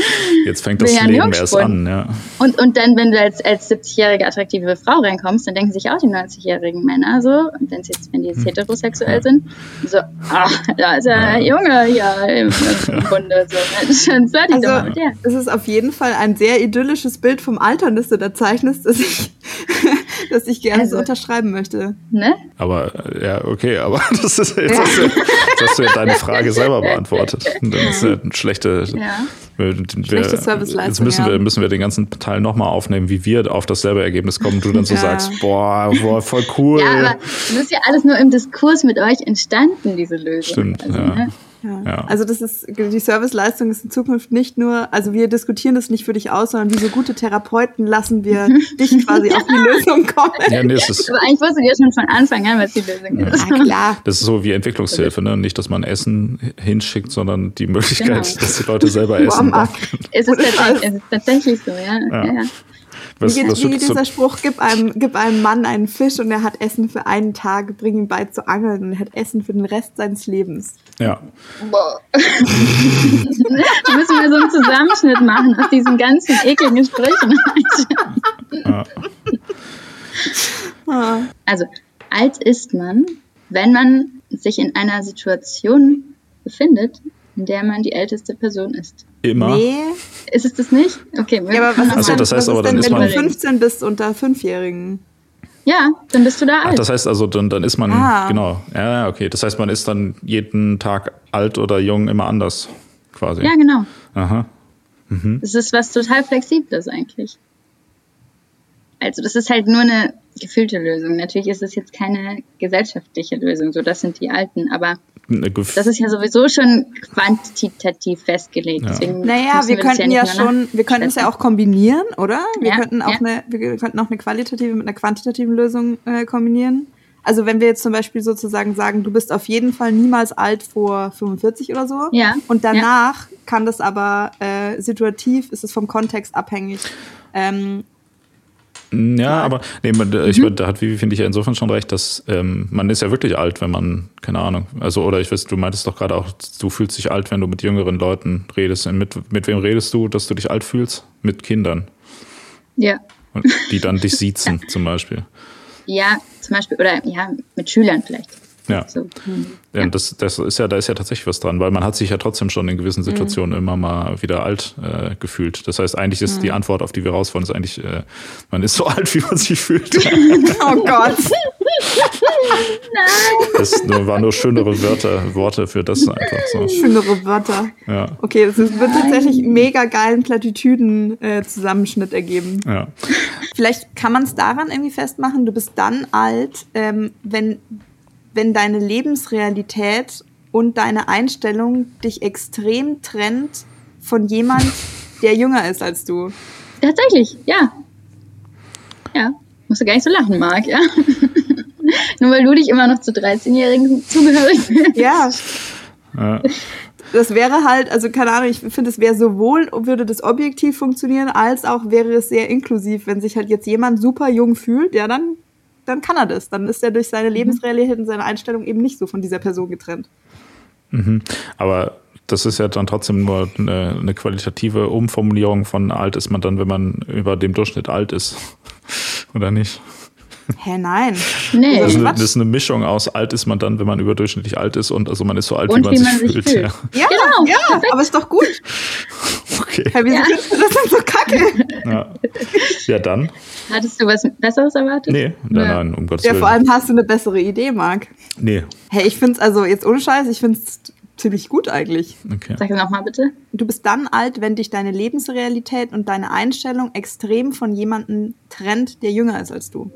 jetzt fängt das Leben erst an. Ja. Und, und dann, wenn du als, als 70-jährige attraktive Frau reinkommst, dann denken sich auch die 90-jährigen Männer so, wenn jetzt, wenn die jetzt hm. heterosexuell ja. sind, so, ach, da ist ja, ja. Junge hier im Bunde. So, Mensch, also, es ist auf jeden Fall ein sehr idyllisches Bild vom Altern, das du da zeichnest, das ich, das ich gerne also, so unterschreiben möchte. Ne? Aber, ja, okay, aber das ist, jetzt, ja. hast du, jetzt hast du ja deine Frage selber beantwortet. Das ist ja eine schlechte, ja. Wir, schlechte Serviceleistung. Jetzt müssen, wir, müssen wir den ganzen Teil nochmal aufnehmen, wie wir auf dasselbe Ergebnis kommen. Du dann so ja. sagst, boah, boah, voll cool. Ja, aber das ist ja alles nur im Diskurs mit euch entstanden, diese Lösung. Stimmt, also, ja. Ne? Ja. ja. Also das ist die Serviceleistung ist in Zukunft nicht nur, also wir diskutieren das nicht für dich aus, sondern wie so gute Therapeuten lassen wir dich quasi auf die Lösung kommen. Ja, nee, es ist Aber eigentlich wusstet ihr schon von Anfang an, was die Lösung ja. ist. Ja, klar. Das ist so wie Entwicklungshilfe, ne? Nicht, dass man Essen hinschickt, sondern die Möglichkeit, genau. dass die Leute selber essen. Es ist, tatsächlich, es ist tatsächlich so, ja. ja. Was, wie, was wie dieser Spruch, gib einem, gib einem Mann einen Fisch und er hat Essen für einen Tag, bring ihn bei zu angeln und er hat Essen für den Rest seines Lebens. Ja. Boah. da müssen wir so einen Zusammenschnitt machen aus diesen ganzen ekligen Sprüchen. ja. Also, alt ist man, wenn man sich in einer Situation befindet, in der man die älteste Person ist. Immer? Nee. Ist es das nicht? Okay. Ja, aber was Achso, das heißt aber, dann ist man... Wenn du 15 bist unter Fünfjährigen. Ja, dann bist du da alt. Ach, das heißt also, dann, dann ist man, ah. genau. Ja, okay. Das heißt, man ist dann jeden Tag alt oder jung immer anders, quasi. Ja, genau. Aha. Mhm. Das ist was total Flexibles eigentlich. Also, das ist halt nur eine gefühlte Lösung. Natürlich ist es jetzt keine gesellschaftliche Lösung, so das sind die Alten, aber das ist ja sowieso schon quantitativ festgelegt. Ja. naja, wir, könnten ja, ja schon, wir könnten es ja auch kombinieren, oder? Wir ja, könnten auch eine, wir könnten auch eine qualitative mit einer quantitativen Lösung äh, kombinieren. Also wenn wir jetzt zum Beispiel sozusagen sagen, du bist auf jeden Fall niemals alt vor 45 oder so. Ja. Und danach kann das aber äh, situativ, ist es vom Kontext abhängig. Ähm, ja, aber nee, ich, mhm. da hat Vivi, finde ich ja insofern schon recht, dass ähm, man ist ja wirklich alt, wenn man, keine Ahnung, also oder ich weiß, du meintest doch gerade auch, du fühlst dich alt, wenn du mit jüngeren Leuten redest. Mit, mit wem redest du, dass du dich alt fühlst? Mit Kindern. Ja. Und die dann dich siezen zum Beispiel. Ja, zum Beispiel, oder ja, mit Schülern vielleicht. Ja. So. Mhm. ja das, das ist ja, da ist ja tatsächlich was dran, weil man hat sich ja trotzdem schon in gewissen Situationen mhm. immer mal wieder alt äh, gefühlt. Das heißt, eigentlich ist mhm. die Antwort auf die wir raus wollen, ist eigentlich, äh, man ist so alt, wie man sich fühlt. oh Gott. Nein. Das waren nur schönere Wörter, Worte für das einfach so. Schönere Wörter. Ja. Okay, das wird tatsächlich mega geilen Plattitüden-Zusammenschnitt äh, ergeben. Ja. Vielleicht kann man es daran irgendwie festmachen, du bist dann alt, ähm, wenn wenn deine Lebensrealität und deine Einstellung dich extrem trennt von jemand, der jünger ist als du. Tatsächlich, ja. Ja, musst du gar nicht so lachen, Marc, ja. Nur weil du dich immer noch zu 13-Jährigen zugehörig fühlst. Ja. ja. Das wäre halt, also keine Ahnung, ich finde, es wäre sowohl, würde das objektiv funktionieren, als auch wäre es sehr inklusiv, wenn sich halt jetzt jemand super jung fühlt, ja, dann dann kann er das. Dann ist er durch seine mhm. Lebensrealität und seine Einstellung eben nicht so von dieser Person getrennt. Mhm. Aber das ist ja dann trotzdem nur eine, eine, qualitative Umformulierung von alt ist man dann, wenn man über dem Durchschnitt alt ist. Oder nicht? Hä, nein. Nee. Das ist, eine, das ist, eine, Mischung aus alt ist man dann, wenn man überdurchschnittlich alt ist und also man ist so alt, und wie man, wie man sich, fühlt. fühlt. Ja, ja, genau. ja aber ist doch gut. Okay. Hey, wieso ja. das sind so kacke? Ja. ja, dann. Hattest du was Besseres erwartet? Nee, nein, ja. nein, um Gottes Willen. Ja, vor allem hast du eine bessere Idee, Marc. Nee. Hey, ich finde es also jetzt ohne Scheiß, ich finde es ziemlich gut eigentlich. Okay. Sag es nochmal bitte. Du bist dann alt, wenn dich deine Lebensrealität und deine Einstellung extrem von jemandem trennt, der jünger ist als du.